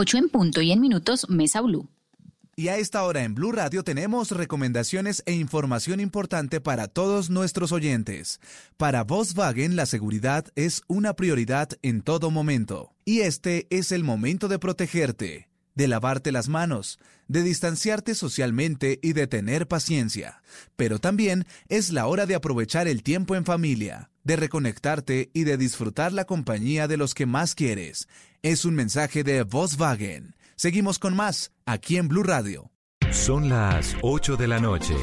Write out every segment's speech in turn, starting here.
8 en punto y en minutos, Mesa Blue. Y a esta hora en Blue Radio tenemos recomendaciones e información importante para todos nuestros oyentes. Para Volkswagen la seguridad es una prioridad en todo momento. Y este es el momento de protegerte, de lavarte las manos, de distanciarte socialmente y de tener paciencia. Pero también es la hora de aprovechar el tiempo en familia, de reconectarte y de disfrutar la compañía de los que más quieres. Es un mensaje de Volkswagen. Seguimos con más aquí en Blue Radio. Son las 8 de la noche.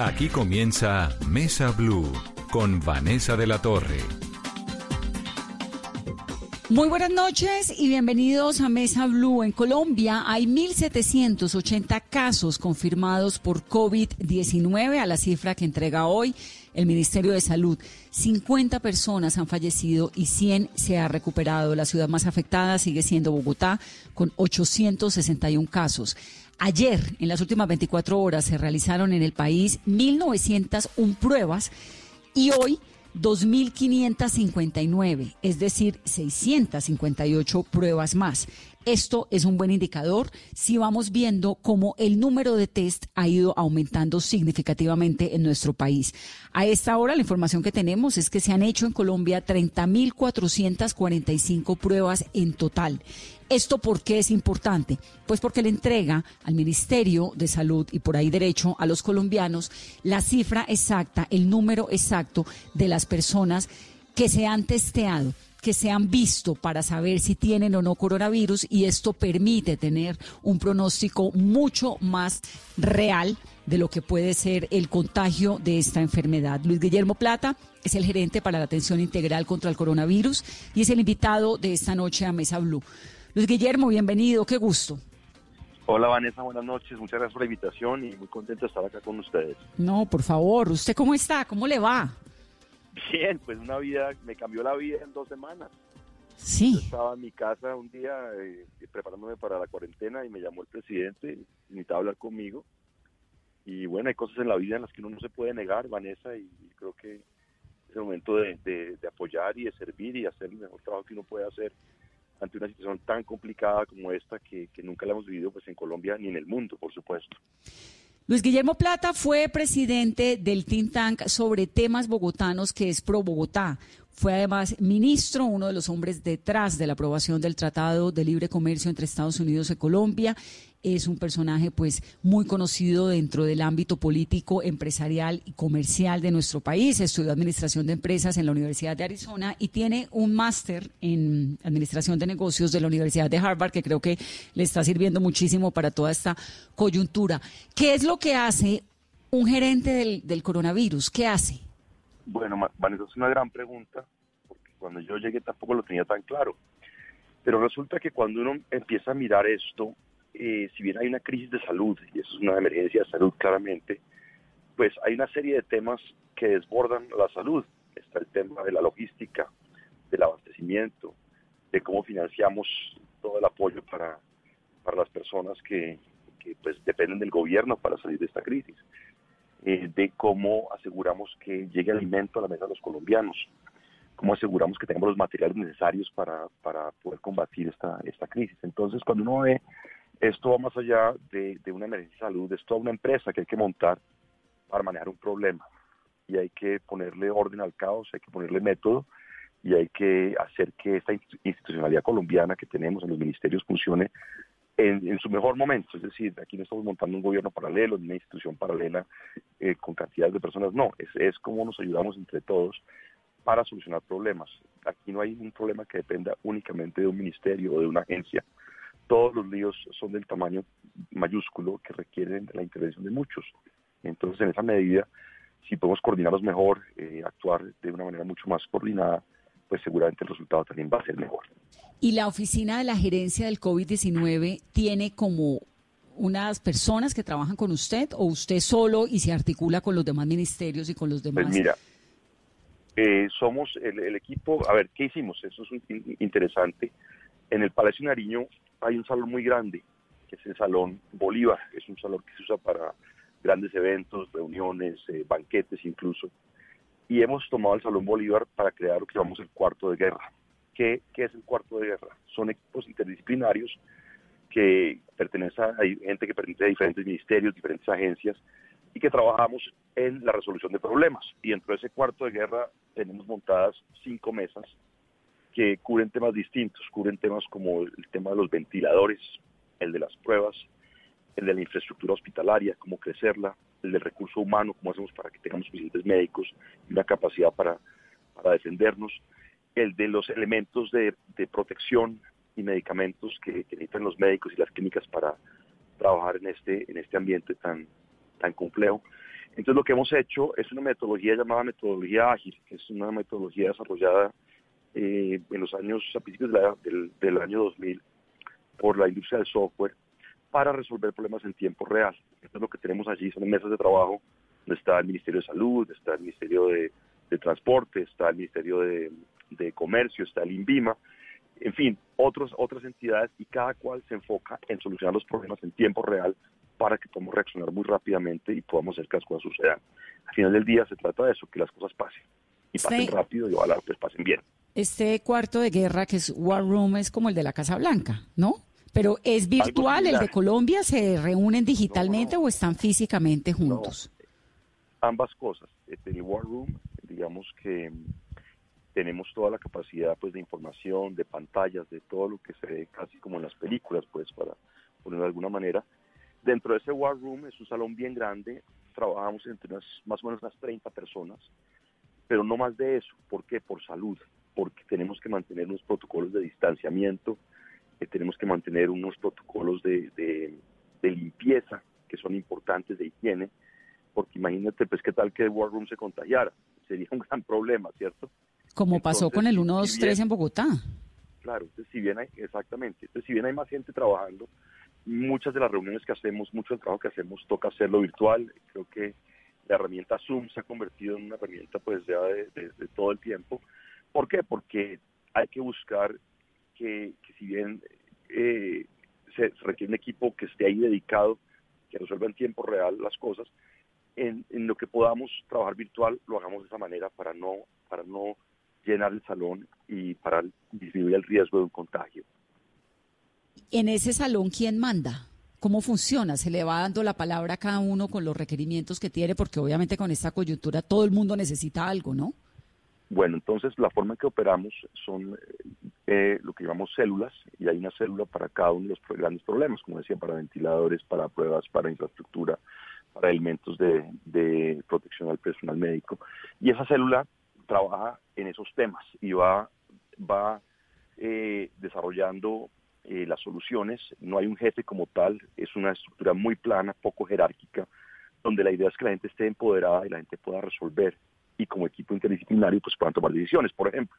Aquí comienza Mesa Blue con Vanessa de la Torre. Muy buenas noches y bienvenidos a Mesa Blue. En Colombia hay 1.780 casos confirmados por COVID-19 a la cifra que entrega hoy el Ministerio de Salud. 50 personas han fallecido y 100 se ha recuperado. La ciudad más afectada sigue siendo Bogotá, con 861 casos. Ayer, en las últimas 24 horas, se realizaron en el país 1.901 pruebas y hoy 2.559, es decir, 658 pruebas más. Esto es un buen indicador si vamos viendo cómo el número de test ha ido aumentando significativamente en nuestro país. A esta hora la información que tenemos es que se han hecho en Colombia 30.445 pruebas en total. ¿Esto por qué es importante? Pues porque le entrega al Ministerio de Salud y por ahí derecho a los colombianos la cifra exacta, el número exacto de las personas que se han testeado que se han visto para saber si tienen o no coronavirus y esto permite tener un pronóstico mucho más real de lo que puede ser el contagio de esta enfermedad. Luis Guillermo Plata es el gerente para la atención integral contra el coronavirus y es el invitado de esta noche a Mesa Blue. Luis Guillermo, bienvenido, qué gusto. Hola Vanessa, buenas noches, muchas gracias por la invitación y muy contento de estar acá con ustedes. No, por favor, ¿usted cómo está? ¿Cómo le va? Bien, pues una vida, me cambió la vida en dos semanas. Sí. Yo estaba en mi casa un día eh, preparándome para la cuarentena y me llamó el presidente, necesitaba hablar conmigo. Y bueno, hay cosas en la vida en las que uno no se puede negar, Vanessa, y creo que es el momento de, de apoyar y de servir y hacer el mejor trabajo que uno puede hacer ante una situación tan complicada como esta que, que nunca la hemos vivido pues en Colombia ni en el mundo, por supuesto. Luis Guillermo Plata fue presidente del think tank sobre temas bogotanos que es Pro Bogotá. Fue además ministro, uno de los hombres detrás de la aprobación del Tratado de Libre Comercio entre Estados Unidos y Colombia. Es un personaje pues muy conocido dentro del ámbito político, empresarial y comercial de nuestro país. Estudió Administración de Empresas en la Universidad de Arizona y tiene un máster en Administración de Negocios de la Universidad de Harvard que creo que le está sirviendo muchísimo para toda esta coyuntura. ¿Qué es lo que hace un gerente del, del coronavirus? ¿Qué hace? Bueno, Vanessa, es una gran pregunta, porque cuando yo llegué tampoco lo tenía tan claro. Pero resulta que cuando uno empieza a mirar esto, eh, si bien hay una crisis de salud, y eso es una emergencia de salud claramente, pues hay una serie de temas que desbordan la salud. Está el tema de la logística, del abastecimiento, de cómo financiamos todo el apoyo para, para las personas que, que pues dependen del gobierno para salir de esta crisis. Eh, de cómo aseguramos que llegue alimento a la mesa de los colombianos, cómo aseguramos que tengamos los materiales necesarios para, para poder combatir esta, esta crisis. Entonces, cuando uno ve esto va más allá de, de una emergencia de salud, es toda una empresa que hay que montar para manejar un problema y hay que ponerle orden al caos, hay que ponerle método y hay que hacer que esta institucionalidad colombiana que tenemos en los ministerios funcione en, su mejor momento. Es decir, aquí no estamos montando un gobierno paralelo, una institución paralela eh, con cantidades de personas. No, es, es como nos ayudamos entre todos para solucionar problemas. Aquí no hay un problema que dependa únicamente de un ministerio o de una agencia. Todos los líos son del tamaño mayúsculo que requieren la intervención de muchos. Entonces, en esa medida, si podemos coordinarnos mejor, eh, actuar de una manera mucho más coordinada, pues seguramente el resultado también va a ser mejor. ¿Y la oficina de la gerencia del COVID-19 tiene como unas personas que trabajan con usted o usted solo y se articula con los demás ministerios y con los demás? Pues mira, eh, somos el, equipo, a ver, ¿qué hicimos? Eso es interesante. En el Palacio Nariño hay un salón muy grande, que es el Salón Bolívar, es un salón que se usa para grandes eventos, reuniones, eh, banquetes incluso y hemos tomado el Salón Bolívar para crear lo que llamamos el cuarto de guerra. ¿qué, ¿qué es el cuarto de guerra? Son equipos interdisciplinarios que pertenecen a hay gente que pertenece a diferentes ministerios, diferentes agencias, y que trabajamos en la resolución de problemas. Y dentro de ese cuarto de guerra tenemos montadas cinco mesas que cubren temas distintos, cubren temas como el tema de los ventiladores, el de las pruebas, el de la infraestructura hospitalaria, cómo crecerla, el del recurso humano, cómo hacemos para que tengamos suficientes médicos y una capacidad para, para defendernos, el de los elementos de, de protección y medicamentos que, que, necesitan los médicos y las clínicas para trabajar en este, en este ambiente tan, tan complejo. Entonces lo que hemos hecho es una metodología llamada metodología ágil, que es una metodología desarrollada eh, en los años, a principios del, del año 2000 por la industria del software para resolver problemas en tiempo real. Esto es lo que tenemos allí, son mesas de trabajo donde está el Ministerio de Salud, está el Ministerio de, Transporte, está el Ministerio de, de, Comercio, está el INVIMA, en fin, otros, otras entidades y cada cual se enfoca en solucionar los problemas en tiempo real para que podamos reaccionar muy rápidamente y podamos hacer que las cosas sucedan. Al final del día se trata de eso, que las cosas pasen y pasen rápido y ojalá pues pasen bien. Este cuarto de guerra que es War Room es como el de la Casa Blanca, ¿no? Pero es virtual, el de Colombia, ¿se reúnen digitalmente o están físicamente juntos? ambas cosas. En el War Room, digamos que tenemos toda la capacidad pues de información, de pantallas, de todo lo que se ve casi como en las películas, pues para ponerlo de alguna manera. Dentro de ese War Room es un salón bien grande, trabajamos entre unas, más o menos unas 30 personas, pero no más de eso. ¿Por qué? Por salud, porque tenemos que mantener unos protocolos de distanciamiento, que tenemos que mantener unos protocolos de, de, limpieza que son importantes de higiene, porque imagínate pues qué tal que el War Room se contagiara, sería un gran problema, ¿cierto? Como pasó con el 123 en Bogotá. Claro, entonces si bien hay, exactamente, entonces si bien hay más gente trabajando, muchas de las reuniones que hacemos, mucho del trabajo que hacemos toca hacerlo virtual, creo que la herramienta Zoom se ha convertido en una herramienta pues ya de, de todo el tiempo. ¿Por qué? Porque hay que buscar que, si bien eh, se, requiere un equipo que esté ahí dedicado, que resuelva en tiempo real las cosas, en, lo que podamos trabajar virtual lo hagamos de esa manera para no, para no llenar el salón y para disminuir el riesgo de un contagio. En ese salón, ¿quién manda? ¿Cómo funciona? ¿Se le va dando la palabra a cada uno con los requerimientos que tiene? Porque obviamente con esta coyuntura todo el mundo necesita algo, ¿no? Bueno, entonces la forma en que operamos son eh, lo que llamamos células y hay una célula para cada uno de los grandes problemas, como decía, para ventiladores, para pruebas, para infraestructura, para elementos de, protección al personal médico. Y esa célula trabaja en esos temas y va, va eh, desarrollando eh, las soluciones. No hay un jefe como tal, es una estructura muy plana, poco jerárquica, donde la idea es que la gente esté empoderada y la gente pueda resolver y como equipo interdisciplinario pues puedan tomar decisiones. Por ejemplo,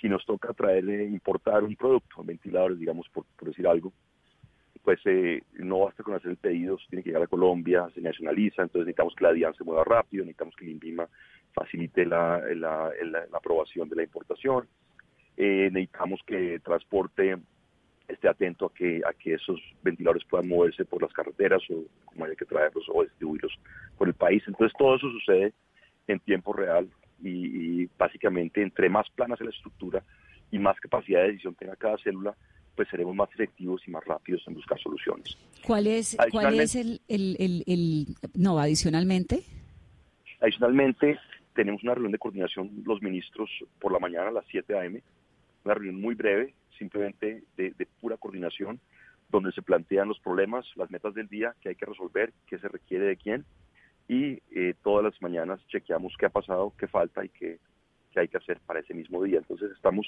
si nos toca traer, importar un producto, ventiladores, digamos, por, decir algo, pues eh, no basta con hacer el pedido, tiene que llegar a Colombia, se nacionaliza, entonces necesitamos que la DIAN se mueva rápido, necesitamos que el INVIMA facilite la, la, aprobación de la importación, eh, necesitamos que transporte esté atento a que, a que esos ventiladores puedan moverse por las carreteras o como haya que traerlos o distribuirlos por el país. Entonces todo eso sucede en tiempo real y, básicamente entre más plana sea la estructura y más capacidad de decisión tenga cada célula, pues seremos más efectivos y más rápidos en buscar soluciones. ¿Cuál es, cuál es el, el, el, el, no, adicionalmente? Adicionalmente, tenemos una reunión de coordinación los ministros por la mañana a las 7 a.m., una reunión muy breve, simplemente de, de, pura coordinación, donde se plantean los problemas, las metas del día que hay que resolver, qué se requiere de quién, y eh, todas las mañanas chequeamos qué ha pasado, qué falta y qué, hay que hacer para ese mismo día. Entonces estamos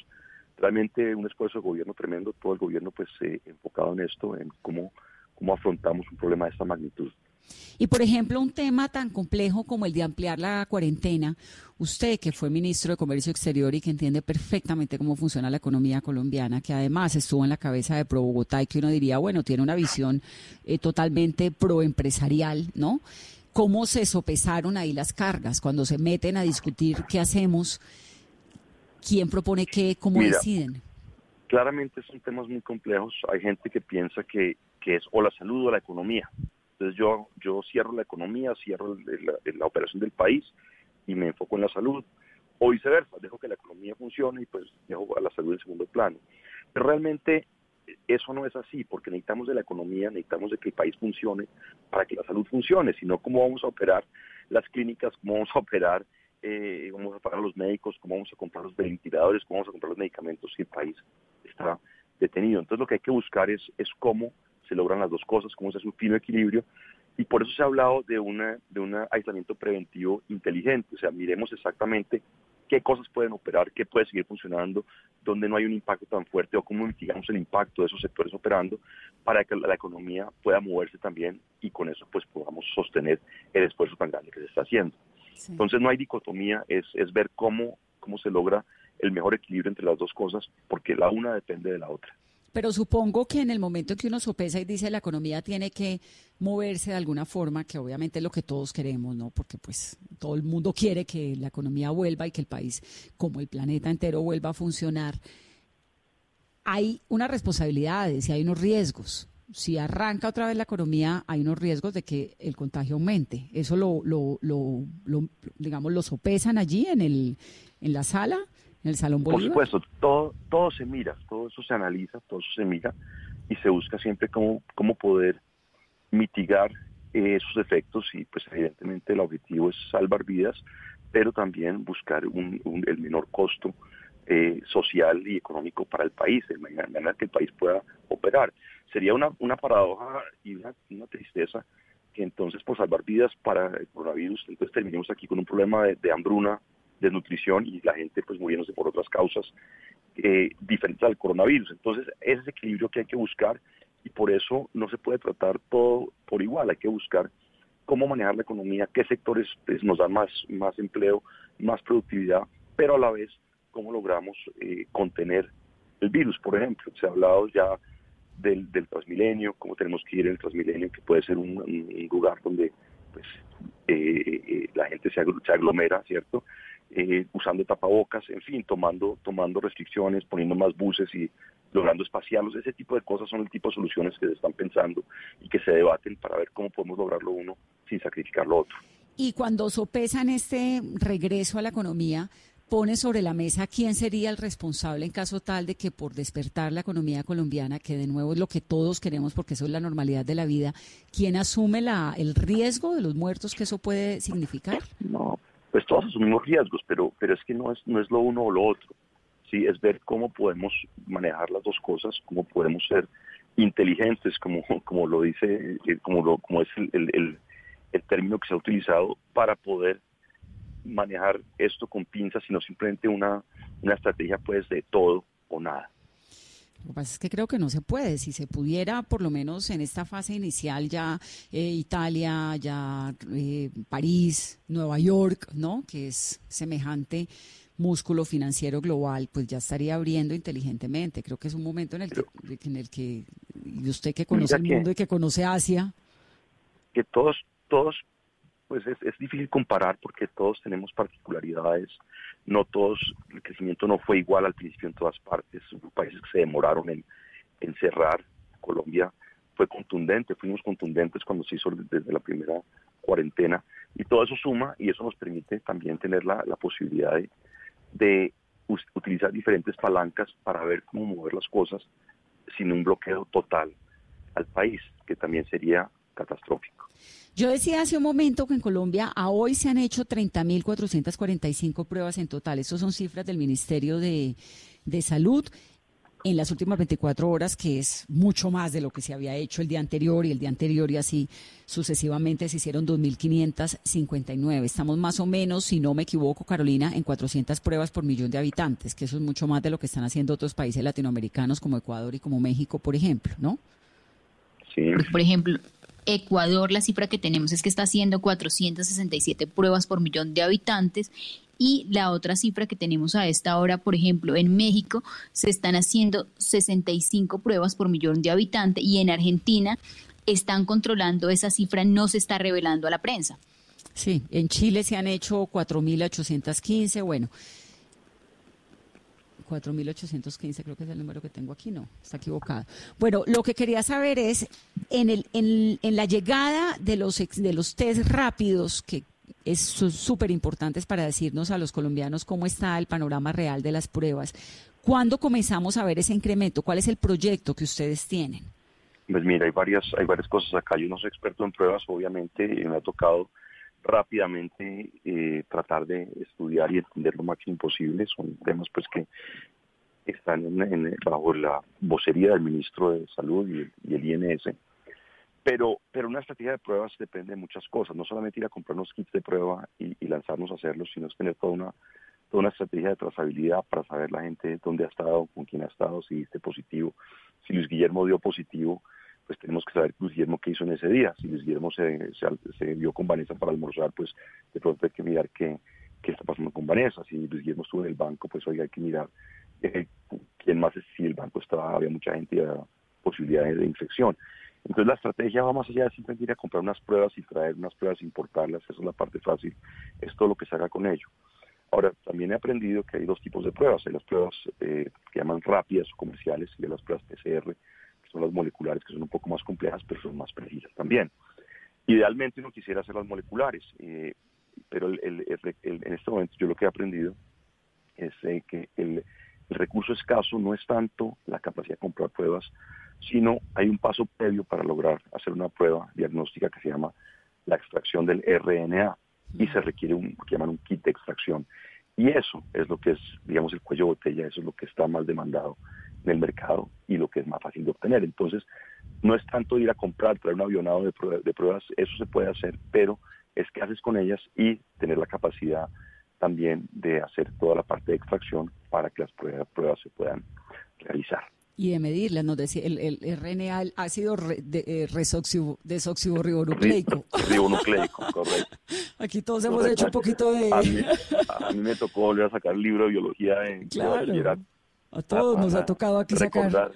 realmente un esfuerzo de gobierno tremendo, todo el gobierno pues eh, enfocado en esto, en cómo, cómo afrontamos un problema de esta magnitud. Y por ejemplo, un tema tan complejo como el de ampliar la cuarentena, usted que fue ministro de Comercio Exterior y que entiende perfectamente cómo funciona la economía colombiana, que además estuvo en la cabeza de Pro Bogotá y que uno diría, bueno, tiene una visión eh, totalmente pro empresarial, ¿no? Cómo se sopesaron ahí las cargas cuando se meten a discutir qué hacemos, quién propone qué, cómo deciden. Claramente son temas muy complejos. Hay gente que piensa que, que, es o la salud o la economía. Entonces yo, yo cierro la economía, cierro la, la operación del país y me enfoco en la salud. o viceversa, dejo que la economía funcione y pues dejo a la salud en segundo plano. Pero realmente eso no es así, porque necesitamos de la economía, necesitamos de que el país funcione para que la salud funcione, sino cómo vamos a operar las clínicas, cómo vamos a operar, eh, cómo vamos a pagar a los médicos, cómo vamos a comprar los ventiladores, cómo vamos a comprar los medicamentos si el país está detenido. Entonces lo que hay que buscar es, es cómo se logran las dos cosas, cómo se hace un fino equilibrio, y por eso se ha hablado de, una, de un aislamiento preventivo inteligente, o sea, miremos exactamente qué cosas pueden operar, qué puede seguir funcionando, donde no hay un impacto tan fuerte o cómo mitigamos el impacto de esos sectores operando para que la economía pueda moverse también y con eso pues podamos sostener el esfuerzo tan grande que se está haciendo. Entonces no hay dicotomía, es, es ver cómo, cómo se logra el mejor equilibrio entre las dos cosas, porque la una depende de la otra. Pero supongo que en el momento en que uno sopesa y dice la economía tiene que moverse de alguna forma, que obviamente es lo que todos queremos, ¿no? Porque pues todo el mundo quiere que la economía vuelva y que el país, como el planeta entero, vuelva a funcionar. Hay unas responsabilidades y hay unos riesgos. Si arranca otra vez la economía, hay unos riesgos de que el contagio aumente. Eso lo, lo, lo, lo digamos, lo sopesan allí en, el, en la sala el Salón Por supuesto, todo, todo se mira, todo eso se analiza, todo eso se mira y se busca siempre cómo, cómo poder mitigar esos efectos y pues evidentemente el objetivo es salvar vidas, pero también buscar el menor costo eh, social y económico para el país, de manera que el país pueda operar. Sería una, una paradoja y una, tristeza que entonces por salvar vidas para el coronavirus, entonces terminemos aquí con un problema de hambruna desnutrición y la gente pues muriéndose por otras causas eh, diferentes al coronavirus. Entonces, ese es equilibrio que hay que buscar y por eso no se puede tratar todo por igual, hay que buscar cómo manejar la economía, qué sectores pues, nos dan más, más empleo, más productividad, pero a la vez cómo logramos eh, contener el virus. Por ejemplo, se ha hablado ya del, del Transmilenio, cómo tenemos que ir en el Transmilenio, que puede ser un, lugar donde pues, eh, la gente se aglomera, ¿cierto? Eh, usando tapabocas, en fin, tomando, tomando restricciones, poniendo más buses y logrando espaciarlos. Ese tipo de cosas son el tipo de soluciones que se están pensando y que se debaten para ver cómo podemos lograrlo uno sin sacrificar lo otro. Y cuando sopesan este regreso a la economía, pone sobre la mesa quién sería el responsable en caso tal de que por despertar la economía colombiana, que de nuevo es lo que todos queremos porque eso es la normalidad de la vida, ¿quién asume la, el riesgo de los muertos que eso puede significar? No, pues todos asumimos riesgos, pero, pero es que no es, no es lo uno o lo otro. Sí, es ver cómo podemos manejar las dos cosas, cómo podemos ser inteligentes, como, como lo dice, eh, como, lo, como es el, el, el término que se ha utilizado, para poder manejar esto con pinzas, sino simplemente una, una estrategia pues de todo o nada. Lo que pasa es que creo que no se puede. Si se pudiera, por lo menos en esta fase inicial, ya eh, Italia, ya eh, París, Nueva York, ¿no? Que es semejante músculo financiero global, pues ya estaría abriendo inteligentemente. Creo que es un momento en el que, en el que y usted que conoce el mundo y que conoce Asia. Que todos, todos, pues es, es difícil comparar porque todos tenemos particularidades no todos, el crecimiento no fue igual al principio en todas partes, hubo países que se demoraron en, cerrar, Colombia fue contundente, fuimos contundentes cuando se hizo desde la primera cuarentena y todo eso suma y eso nos permite también tener la, posibilidad de, utilizar diferentes palancas para ver cómo mover las cosas sin un bloqueo total al país, que también sería catastrófico. Yo decía hace un momento que en Colombia a hoy se han hecho 30.445 pruebas en total. Esas son cifras del Ministerio de, Salud en las últimas 24 horas, que es mucho más de lo que se había hecho el día anterior y el día anterior y así sucesivamente se hicieron 2.559. Estamos más o menos, si no me equivoco, Carolina, en 400 pruebas por millón de habitantes, que eso es mucho más de lo que están haciendo otros países latinoamericanos como Ecuador y como México, por ejemplo, ¿no? Sí. Por ejemplo, Ecuador, la cifra que tenemos es que está haciendo 467 pruebas por millón de habitantes y la otra cifra que tenemos a esta hora, por ejemplo, en México se están haciendo 65 pruebas por millón de habitantes y en Argentina están controlando esa cifra, no se está revelando a la prensa. Sí, en Chile se han hecho 4.815, bueno, 4.815 creo que es el número que tengo aquí, no, está equivocado. Bueno, lo que quería saber es, en, el, en, en la llegada de los, de los test rápidos que son súper importantes para decirnos a los colombianos cómo está el panorama real de las pruebas. ¿Cuándo comenzamos a ver ese incremento? ¿Cuál es el proyecto que ustedes tienen? Pues mira, hay varias, hay varias cosas acá. Yo no soy experto en pruebas, obviamente, y me ha tocado rápidamente eh, tratar de estudiar y entender lo máximo posible. Son temas pues que están en, bajo la vocería del ministro de Salud y, el INS. Pero, pero una estrategia de pruebas depende de muchas cosas, no solamente ir a comprar unos kits de prueba y, lanzarnos a hacerlos, sino es tener toda una, toda una estrategia de trazabilidad para saber la gente dónde ha estado, con quién ha estado, si diste positivo. Si Luis Guillermo dio positivo, pues tenemos que saber Luis Guillermo qué hizo en ese día. Si Luis Guillermo se, se, vio con Vanessa para almorzar, pues de pronto hay que mirar qué, qué está pasando con Vanessa. Si Luis Guillermo estuvo en el banco, pues hoy hay que mirar eh, quién más es, si el banco estaba, había mucha gente y había posibilidades de infección. Entonces la estrategia va más allá de simplemente ir a comprar unas pruebas y traer unas pruebas importarlas, esa es la parte fácil, es todo lo que se haga con ello. Ahora, también he aprendido que hay dos tipos de pruebas, hay las pruebas eh, que llaman rápidas o comerciales y hay las pruebas PCR, son las moleculares, que son un poco más complejas, pero son más precisas también. Idealmente uno quisiera hacer las moleculares, eh, pero en este momento yo lo que he aprendido es eh, que el, recurso escaso no es tanto la capacidad de comprar pruebas, sino hay un paso previo para lograr hacer una prueba diagnóstica que se llama la extracción del RNA y se requiere un que llaman un kit de extracción. Y eso es lo que es, digamos, el cuello de botella, eso es lo que está más demandado en el mercado y lo que es más fácil de obtener. Entonces, no es tanto ir a comprar, traer un avionado de, pruebas, eso se puede hacer, pero es qué haces con ellas y tener la capacidad también de hacer toda la parte de extracción para que las pruebas, se puedan realizar. Y de medirlas, nos decía, el, el RNA, el ácido re, de, eh, desoxirribonucleico. Ribonucleico, correcto. Aquí todos hemos hecho un poquito de... A mí, me tocó volver a sacar el libro de biología en claro. A todos nos ha tocado aquí sacar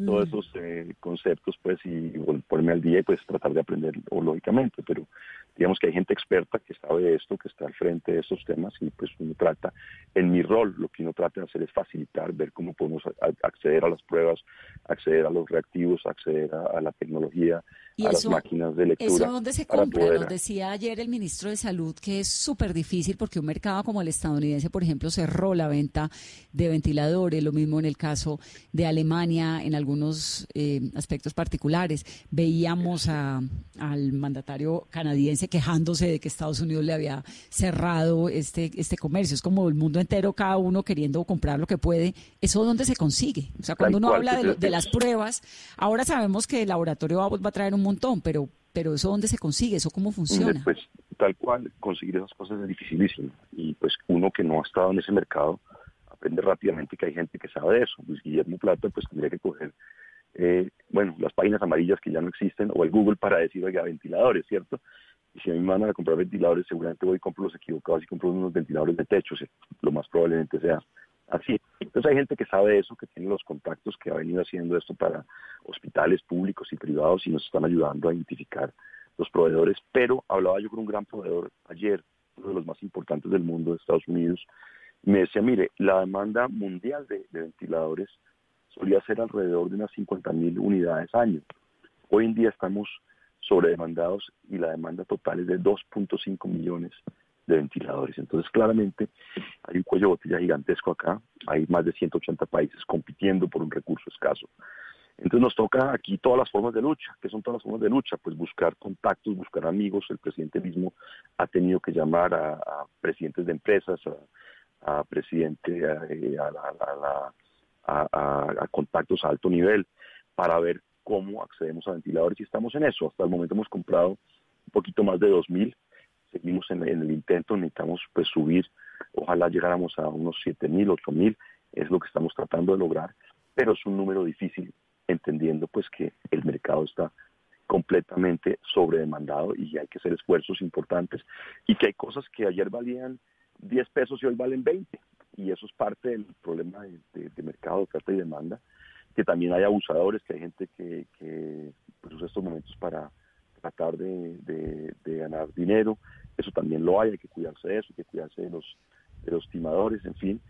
todos esos eh, conceptos pues y ponerme al día y pues tratar de aprender lógicamente pero digamos que hay gente experta que sabe de esto que está al frente de estos temas y pues uno trata en mi rol lo que uno trata de hacer es facilitar ver cómo podemos acceder a las pruebas acceder a los reactivos acceder a la tecnología a las máquinas de lectura. ¿Eso dónde se compra? Nos decía ayer el ministro de Salud que es súper difícil porque un mercado como el estadounidense, por ejemplo, cerró la venta de ventiladores, lo mismo en el caso de Alemania, en algunos eh, aspectos particulares. Veíamos al mandatario canadiense quejándose de que Estados Unidos le había cerrado este, este comercio. Es como el mundo entero, cada uno queriendo comprar lo que puede. ¿Eso dónde se consigue? O sea, cuando uno habla de, de, las pruebas, ahora sabemos que el laboratorio va a traer un montón, pero, pero eso dónde se consigue, eso cómo funciona. Pues tal cual, conseguir esas cosas es dificilísimo. Y pues uno que no ha estado en ese mercado aprende rápidamente que hay gente que sabe de eso. Luis Guillermo Plata pues tendría que coger, eh, bueno, las páginas amarillas que ya no existen o el Google para decir, oiga, ventiladores, ¿cierto? Y si a mí me van a comprar ventiladores, seguramente voy y compro los equivocados y compro unos ventiladores de techo, lo más probablemente sea así. Entonces hay gente que sabe eso, que tiene los contactos, que ha venido haciendo esto para hospitales públicos y privados y nos están ayudando a identificar los proveedores. Pero hablaba yo con un gran proveedor ayer, uno de los más importantes del mundo de Estados Unidos, y me decía, mire, la demanda mundial de, ventiladores solía ser alrededor de unas 50 mil unidades año. Hoy en día estamos sobredemandados y la demanda total es de 2.5 millones de ventiladores. Entonces, claramente hay un cuello de botella gigantesco acá, hay más de 180 países compitiendo por un recurso escaso. Entonces nos toca aquí todas las formas de lucha. ¿Qué son todas las formas de lucha? Pues buscar contactos, buscar amigos. El presidente mismo ha tenido que llamar a, presidentes de empresas, a, a presidente, eh, a, a, contactos a alto nivel para ver cómo accedemos a ventiladores y estamos en eso. Hasta el momento hemos comprado un poquito más de 2.000 seguimos en, el intento, necesitamos pues subir, ojalá llegáramos a unos 7.000, 8.000, es lo que estamos tratando de lograr, pero es un número difícil, entendiendo pues que el mercado está completamente sobredemandado y hay que hacer esfuerzos importantes y que hay cosas que ayer valían 10 pesos y hoy valen 20 y eso es parte del problema de, mercado de oferta y demanda que también hay abusadores que hay gente que, que pues, usa estos momentos para tratar de, ganar dinero eso también lo hay, hay que cuidarse de eso, hay que cuidarse de los, de los timadores, en fin.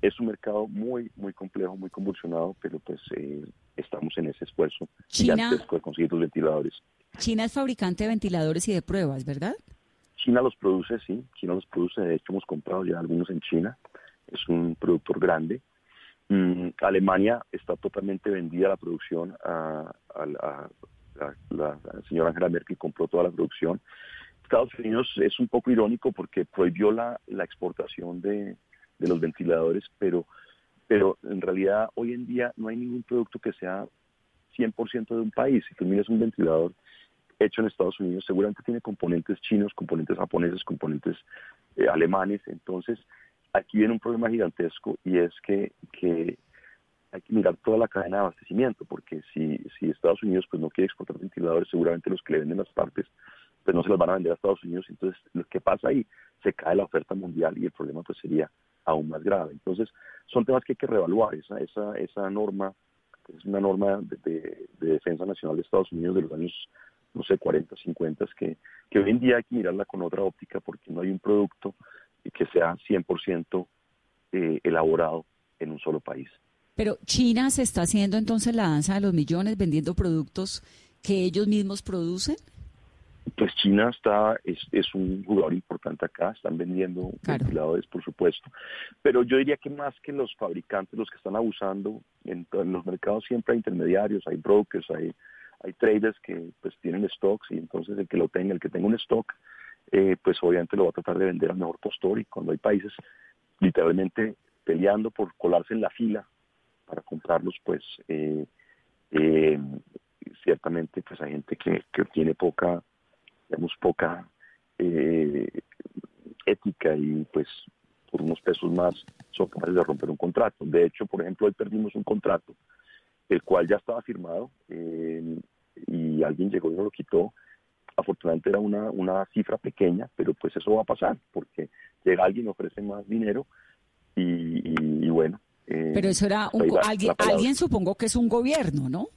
Es un mercado muy, muy complejo, muy convulsionado, pero pues eh, estamos en ese esfuerzo China, de conseguir los ventiladores. China es fabricante de ventiladores y de pruebas, ¿verdad? China los produce, sí, China los produce, de hecho hemos comprado ya algunos en China, es un productor grande. Mm, Alemania está totalmente vendida la producción a, la, señora Angela Merkel compró toda la producción. Estados Unidos es un poco irónico porque prohibió la, exportación de, los ventiladores, pero, pero en realidad hoy en día no hay ningún producto que sea 100% de un país. Si tú miras un ventilador hecho en Estados Unidos, seguramente tiene componentes chinos, componentes japoneses, componentes eh, alemanes. Entonces, aquí viene un problema gigantesco y es que, que hay que mirar toda la cadena de abastecimiento, porque si, si Estados Unidos pues no quiere exportar ventiladores, seguramente los que le venden las partes pues no se las van a vender a Estados Unidos, entonces lo que pasa ahí, se cae la oferta mundial y el problema pues sería aún más grave. Entonces, son temas que hay que reevaluar, esa, esa, esa norma es una norma de, defensa nacional de Estados Unidos de los años, no sé, 40, 50, que, que hoy en día hay que mirarla con otra óptica porque no hay un producto que sea 100% eh, elaborado en un solo país. Pero China se está haciendo entonces la danza de los millones vendiendo productos que ellos mismos producen. Pues China está es, es un jugador importante acá, están vendiendo ventiladores, por supuesto, pero yo diría que más que los fabricantes, los que están abusando, en, los mercados siempre hay intermediarios, hay brokers, hay, hay traders que pues tienen stocks y entonces el que lo tenga, el que tenga un stock, eh, pues obviamente lo va a tratar de vender al mejor postor y cuando hay países literalmente peleando por colarse en la fila para comprarlos, pues eh, eh, ciertamente pues hay gente que, que tiene poca, digamos, poca eh, ética y pues por unos pesos más son capaces de romper un contrato. De hecho, por ejemplo, hoy perdimos un contrato, el cual ya estaba firmado y alguien llegó y nos lo quitó. Afortunadamente era una, una cifra pequeña, pero pues eso va a pasar, porque llega alguien y ofrece más dinero y bueno, eh, Pero eso era alguien, alguien supongo que es un gobierno, ¿no?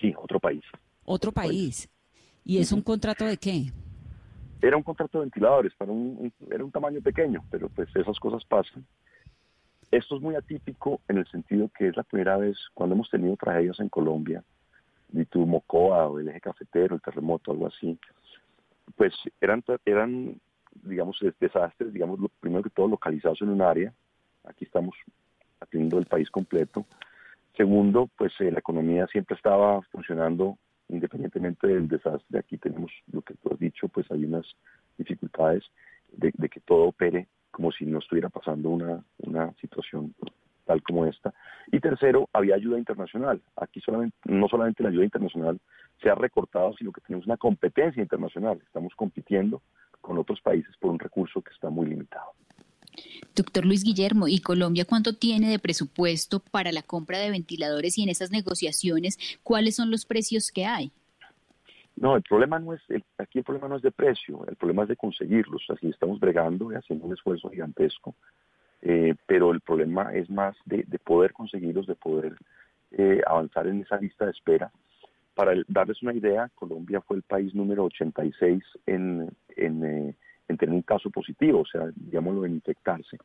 Sí, otro país. Otro país. ¿Y es un contrato de qué? Era un contrato de ventiladores, para un, era un tamaño pequeño, pero pues esas cosas pasan. Esto es muy atípico en el sentido que es la primera vez cuando hemos tenido tragedias en Colombia, tu Mocoa o el eje cafetero, el terremoto, algo así, pues eran, eran digamos, desastres, digamos, lo primero que todo localizados en un área. Aquí estamos atendiendo el país completo. Segundo, pues eh, la economía siempre estaba funcionando independientemente del desastre. Aquí tenemos lo que tú has dicho, pues hay unas dificultades de, que todo opere como si no estuviera pasando una, una situación tal como esta. Y tercero, había ayuda internacional. Aquí solamente, no solamente la ayuda internacional se ha recortado, sino que tenemos una competencia internacional. Estamos compitiendo con otros países por un recurso que está muy limitado. Doctor Luis Guillermo, ¿y Colombia cuánto tiene de presupuesto para la compra de ventiladores y en esas negociaciones cuáles son los precios que hay? No, el problema no es, aquí el problema no es de precio, el problema es de conseguirlos. Así estamos bregando y haciendo un esfuerzo gigantesco, eh, pero el problema es más de, poder conseguirlos, de poder eh, avanzar en esa lista de espera. Para darles una idea, Colombia fue el país número 86 en, en eh, en tener un caso positivo, o sea, digámoslo, en infectarse.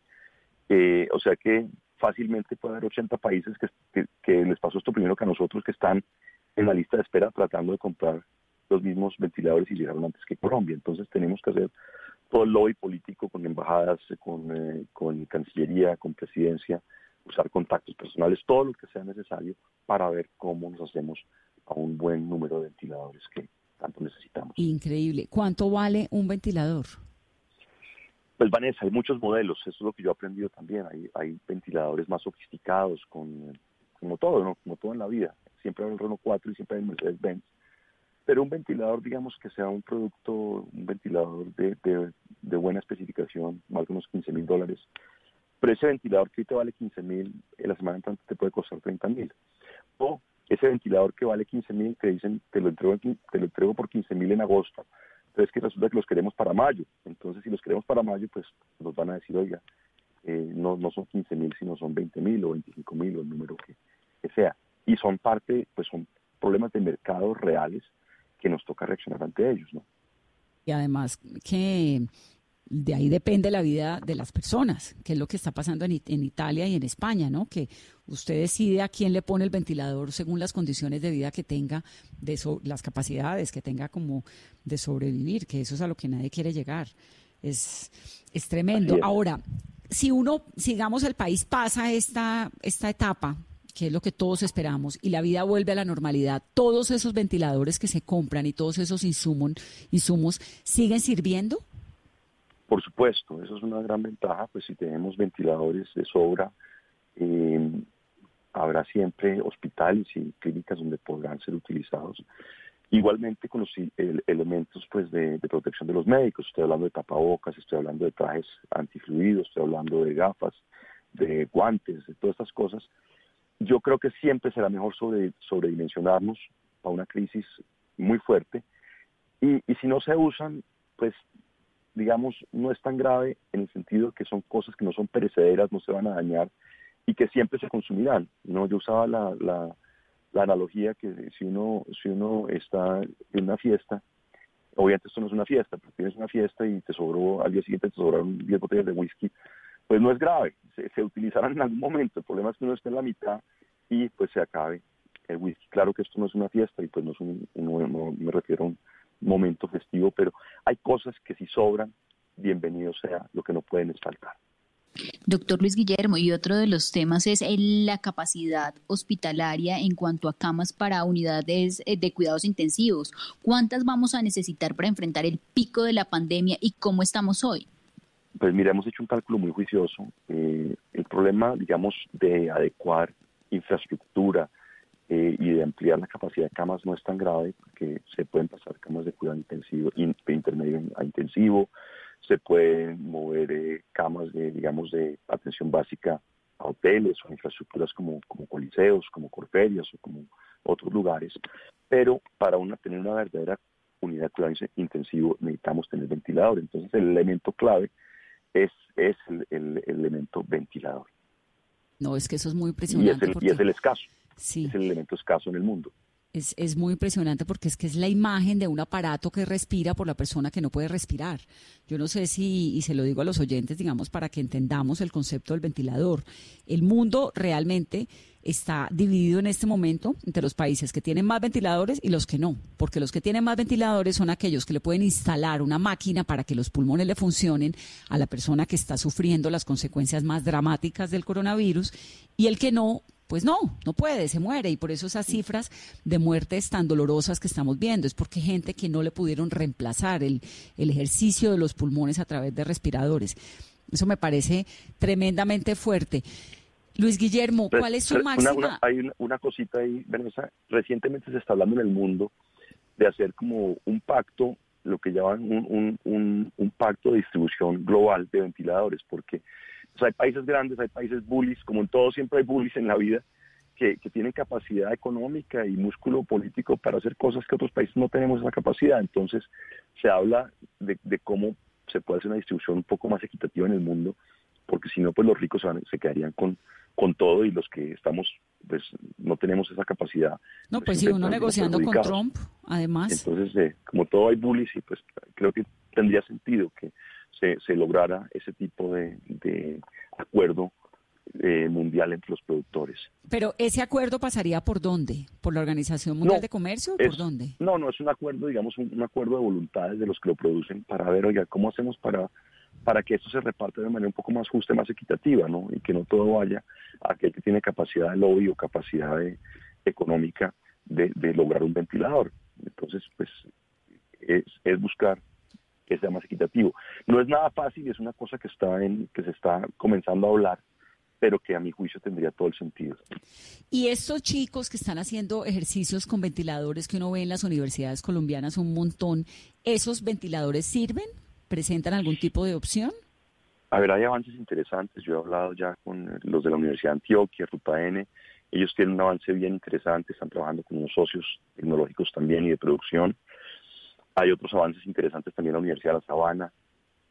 Eh, o sea que fácilmente puede haber 80 países que, les pasó esto primero que a nosotros, que están en la lista de espera tratando de comprar los mismos ventiladores y llegaron antes que Colombia. Entonces tenemos que hacer todo el lobby político con embajadas, con, eh, con Cancillería, con Presidencia, usar contactos personales, todo lo que sea necesario para ver cómo nos hacemos a un buen número de ventiladores que tanto necesitamos. Increíble. ¿Cuánto vale un ventilador? Pues Vanessa, hay muchos modelos, eso es lo que yo he aprendido también. Hay, hay ventiladores más sofisticados, con, como todo, ¿no? como todo en la vida. Siempre hay el Renault 4 y siempre hay el Mercedes-Benz. Pero un ventilador, digamos que sea un producto, un ventilador de, de, buena especificación, más de unos 15 mil dólares. Pero ese ventilador que te vale 15 mil, en la semana entrante te puede costar 30 mil. O ese ventilador que vale 15 mil, te dicen, te lo entrego, te lo entrego por 15 mil en agosto es que resulta que los queremos para mayo. Entonces, si los queremos para mayo, pues nos van a decir, oiga, eh, no, no son 15 mil, sino son 20 mil o 25 mil o el número que, sea. Y son parte, pues son problemas de mercados reales que nos toca reaccionar ante ellos, ¿no? Y además que de ahí depende la vida de las personas, que es lo que está pasando en, en, Italia y en España, ¿no? Que usted decide a quién le pone el ventilador según las condiciones de vida que tenga, de las capacidades que tenga como de sobrevivir, que eso es a lo que nadie quiere llegar. Es, es tremendo. Ahora, si uno, sigamos, el país pasa esta, esta etapa, que es lo que todos esperamos, y la vida vuelve a la normalidad, todos esos ventiladores que se compran y todos esos insumos, insumos siguen sirviendo? Por supuesto, eso es una gran ventaja, pues si tenemos ventiladores de sobra, eh, habrá siempre hospitales y clínicas donde podrán ser utilizados. Igualmente con los elementos pues de, protección de los médicos, estoy hablando de tapabocas, estoy hablando de trajes antifluidos, estoy hablando de gafas, de guantes, de todas estas cosas. Yo creo que siempre será mejor sobre, sobredimensionarnos para una crisis muy fuerte y, y si no se usan, pues digamos, no es tan grave en el sentido que son cosas que no son perecederas, no se van a dañar y que siempre se consumirán. ¿no? Yo usaba la, la, analogía que si uno, si uno está en una fiesta, obviamente esto no es una fiesta, pero tienes una fiesta y te sobró, al día siguiente te sobraron 10 botellas de whisky, pues no es grave, se, se utilizarán en algún momento, el problema es que uno esté en la mitad y pues se acabe el whisky. Claro que esto no es una fiesta y pues no es un, no me refiero a un momento festivo, pero hay cosas que si sobran, bienvenido sea, lo que no pueden es faltar. Doctor Luis Guillermo, y otro de los temas es la capacidad hospitalaria en cuanto a camas para unidades eh, de cuidados intensivos. ¿Cuántas vamos a necesitar para enfrentar el pico de la pandemia y cómo estamos hoy? Pues mira, hemos hecho un cálculo muy juicioso. Eh, el problema, digamos, de adecuar infraestructura, eh, y de ampliar la capacidad de camas no es tan grave porque se pueden pasar camas de cuidado intensivo, de intermedio a intensivo, se pueden mover eh, camas de, digamos, de atención básica a hoteles o infraestructuras como, como coliseos, como corferias o como otros lugares, pero para una, tener una verdadera unidad de cuidado intensivo necesitamos tener ventilador. Entonces el elemento clave es, es el, elemento ventilador. No, es que eso es muy impresionante. y es el escaso. Es el elemento escaso en el mundo. Es, es, muy impresionante porque es que es la imagen de un aparato que respira por la persona que no puede respirar. Yo no sé si, y se lo digo a los oyentes, digamos, para que entendamos el concepto del ventilador. El mundo realmente está dividido en este momento entre los países que tienen más ventiladores y los que no, porque los que tienen más ventiladores son aquellos que le pueden instalar una máquina para que los pulmones le funcionen a la persona que está sufriendo las consecuencias más dramáticas del coronavirus y el que no pues no, no puede, se muere. Y por eso esas cifras de muertes tan dolorosas que estamos viendo es porque gente que no le pudieron reemplazar el, el ejercicio de los pulmones a través de respiradores. Eso me parece tremendamente fuerte. Luis Guillermo, ¿cuál es su máxima? hay una, cosita ahí, Vanessa. Recientemente se está hablando en el mundo de hacer como un pacto, lo que llaman un, un, un pacto de distribución global de ventiladores, porque hay países grandes, hay países bullies, como en todo siempre hay bullies en la vida, que, tienen capacidad económica y músculo político para hacer cosas que otros países no tenemos esa capacidad. Entonces se habla de, cómo se puede hacer una distribución un poco más equitativa en el mundo, porque si no, pues los ricos se, quedarían con, con todo y los que estamos, pues no tenemos esa capacidad. No, pues, si uno negociando con Trump, además. Entonces, eh, como todo hay bullies, y pues creo que tendría sentido que se, lograra ese tipo de, acuerdo eh, mundial entre los productores. Pero ese acuerdo pasaría por dónde? ¿Por la Organización Mundial de Comercio o por dónde? No, no, es un acuerdo, digamos, un, acuerdo de voluntades de los que lo producen para ver, oiga, ¿cómo hacemos para, para que esto se reparte de manera un poco más justa y más equitativa, ¿no? Y que no todo vaya a aquel que tiene capacidad de lobby o capacidad económica de, de lograr un ventilador. Entonces, pues, es, es buscar que sea más equitativo. No es nada fácil, es una cosa que está en, que se está comenzando a hablar, pero que a mi juicio tendría todo el sentido. Y estos chicos que están haciendo ejercicios con ventiladores que uno ve en las universidades colombianas un montón, ¿esos ventiladores sirven? ¿Presentan algún tipo de opción? A ver, hay avances interesantes. Yo he hablado ya con los de la Universidad de Antioquia, Ruta N. Ellos tienen un avance bien interesante, están trabajando con unos socios tecnológicos también y de producción. Hay otros avances interesantes también la Universidad de La Sabana,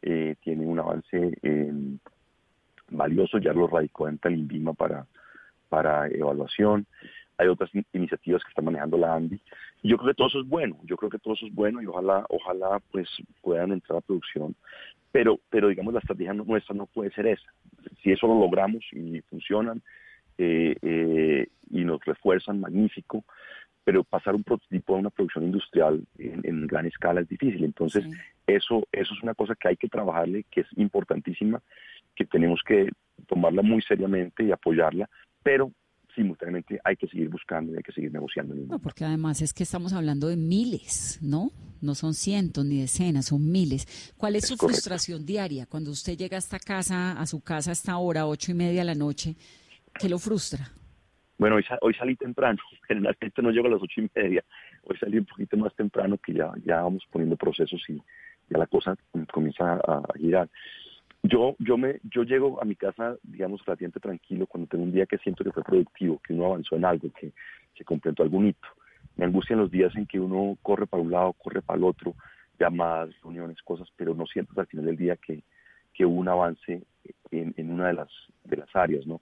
eh, tiene un avance eh, valioso, ya lo radicó en Talimbima para, para evaluación. Hay otras iniciativas que está manejando la ANDI. Y yo creo que todo eso es bueno, yo creo que todo eso es bueno y ojalá, ojalá pues puedan entrar a producción. pero, pero digamos la estrategia nuestra no puede ser esa. Si eso lo logramos y funcionan eh, eh, y nos refuerzan, magnífico, pero pasar un prototipo a una producción industrial en, gran escala es difícil. Entonces, eso, eso es una cosa que hay que trabajarle, que es importantísima, que tenemos que tomarla muy seriamente y apoyarla, pero simultáneamente hay que seguir buscando y hay que seguir negociando. No, porque además es que estamos hablando de miles, ¿no? No son cientos ni decenas, son miles. ¿Cuál es, su frustración diaria cuando usted llega a esta casa, a su casa a esta hora, ocho y media de la noche? ¿Qué lo frustra? Bueno, hoy, salí temprano, generalmente no llego a las ocho y media, hoy salí un poquito más temprano que ya, ya vamos poniendo procesos y ya la cosa comienza a, girar. Yo, yo, me, yo llego a mi casa, digamos, relativamente tranquilo cuando tengo un día que siento que fue productivo, que uno avanzó en algo, que se completó algún hito. Me angustian los días en que uno corre para un lado, corre para el otro, llamadas, reuniones, cosas, pero no siento al final del día que, que hubo un avance en, en una de las, de las áreas, ¿no?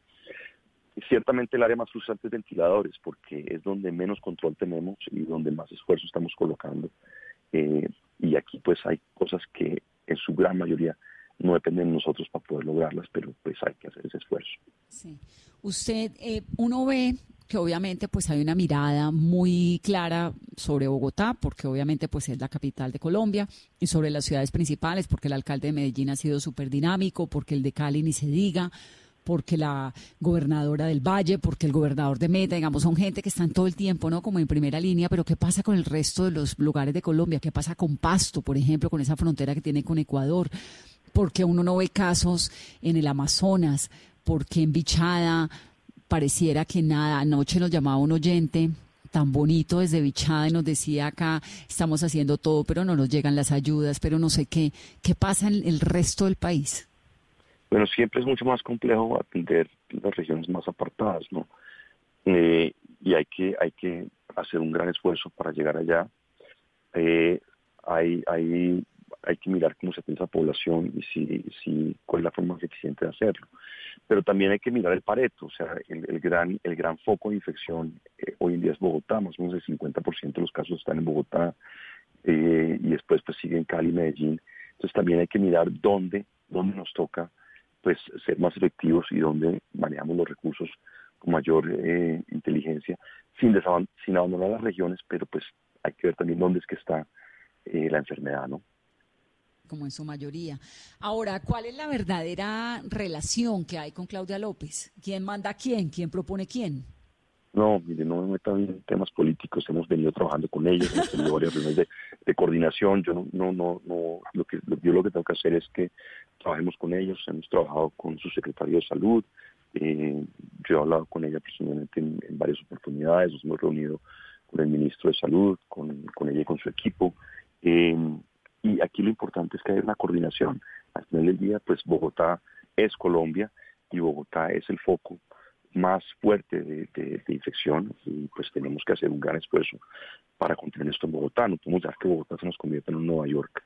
Ciertamente el área más frustrante es ventiladores, porque es donde menos control tenemos y donde más esfuerzo estamos colocando. Eh, y aquí pues hay cosas que en su gran mayoría no dependen de nosotros para poder lograrlas, pero pues hay que hacer ese esfuerzo. Sí. Usted, eh, uno ve que obviamente pues hay una mirada muy clara sobre Bogotá, porque obviamente pues es la capital de Colombia, y sobre las ciudades principales, porque el alcalde de Medellín ha sido súper dinámico, porque el de Cali ni se diga, porque la gobernadora del Valle, porque el gobernador de Meta, digamos, son gente que están todo el tiempo, ¿no? Como en primera línea, pero ¿qué pasa con el resto de los lugares de Colombia? ¿Qué pasa con Pasto, por ejemplo, con esa frontera que tiene con Ecuador? porque uno no ve casos en el Amazonas, porque en Bichada pareciera que nada. Anoche nos llamaba un oyente tan bonito desde Bichada y nos decía acá estamos haciendo todo, pero no nos llegan las ayudas, pero no sé qué. ¿Qué pasa en el resto del país? Bueno, siempre es mucho más complejo atender las regiones más apartadas, ¿no? Eh, y hay que, hay que hacer un gran esfuerzo para llegar allá. Eh, hay, hay hay que mirar cómo se piensa la población y si, si, cuál es la forma más eficiente de hacerlo. Pero también hay que mirar el pareto, o sea, el, gran, el gran foco de infección eh, hoy en día es Bogotá, más o menos el 50% de los casos están en Bogotá eh, y después pues siguen Cali, Medellín. Entonces también hay que mirar dónde, dónde nos toca pues ser más efectivos y dónde manejamos los recursos con mayor eh, inteligencia, sin, sin abandonar las regiones, pero pues hay que ver también dónde es que está la enfermedad, ¿no? como en su mayoría. Ahora, ¿cuál es la verdadera relación que hay con Claudia López? ¿Quién manda a quién? ¿Quién propone quién? No, mire, no me meto en temas políticos. Hemos venido trabajando con ellos, hemos tenido varias reuniones de, coordinación. Yo no, no, no, no lo que yo lo que tengo que hacer es que trabajemos con ellos. Hemos trabajado con su secretario de salud. Eh, yo he hablado con ella personalmente en, varias oportunidades. Nos hemos reunido con el ministro de salud, con, ella y con su equipo. Eh, y aquí lo importante es que haya una coordinación. Al final del día, pues Bogotá es Colombia y Bogotá es el foco más fuerte de, infección y pues tenemos que hacer un gran esfuerzo para contener esto en Bogotá. No podemos dejar que Bogotá se nos convierta en un Nueva York,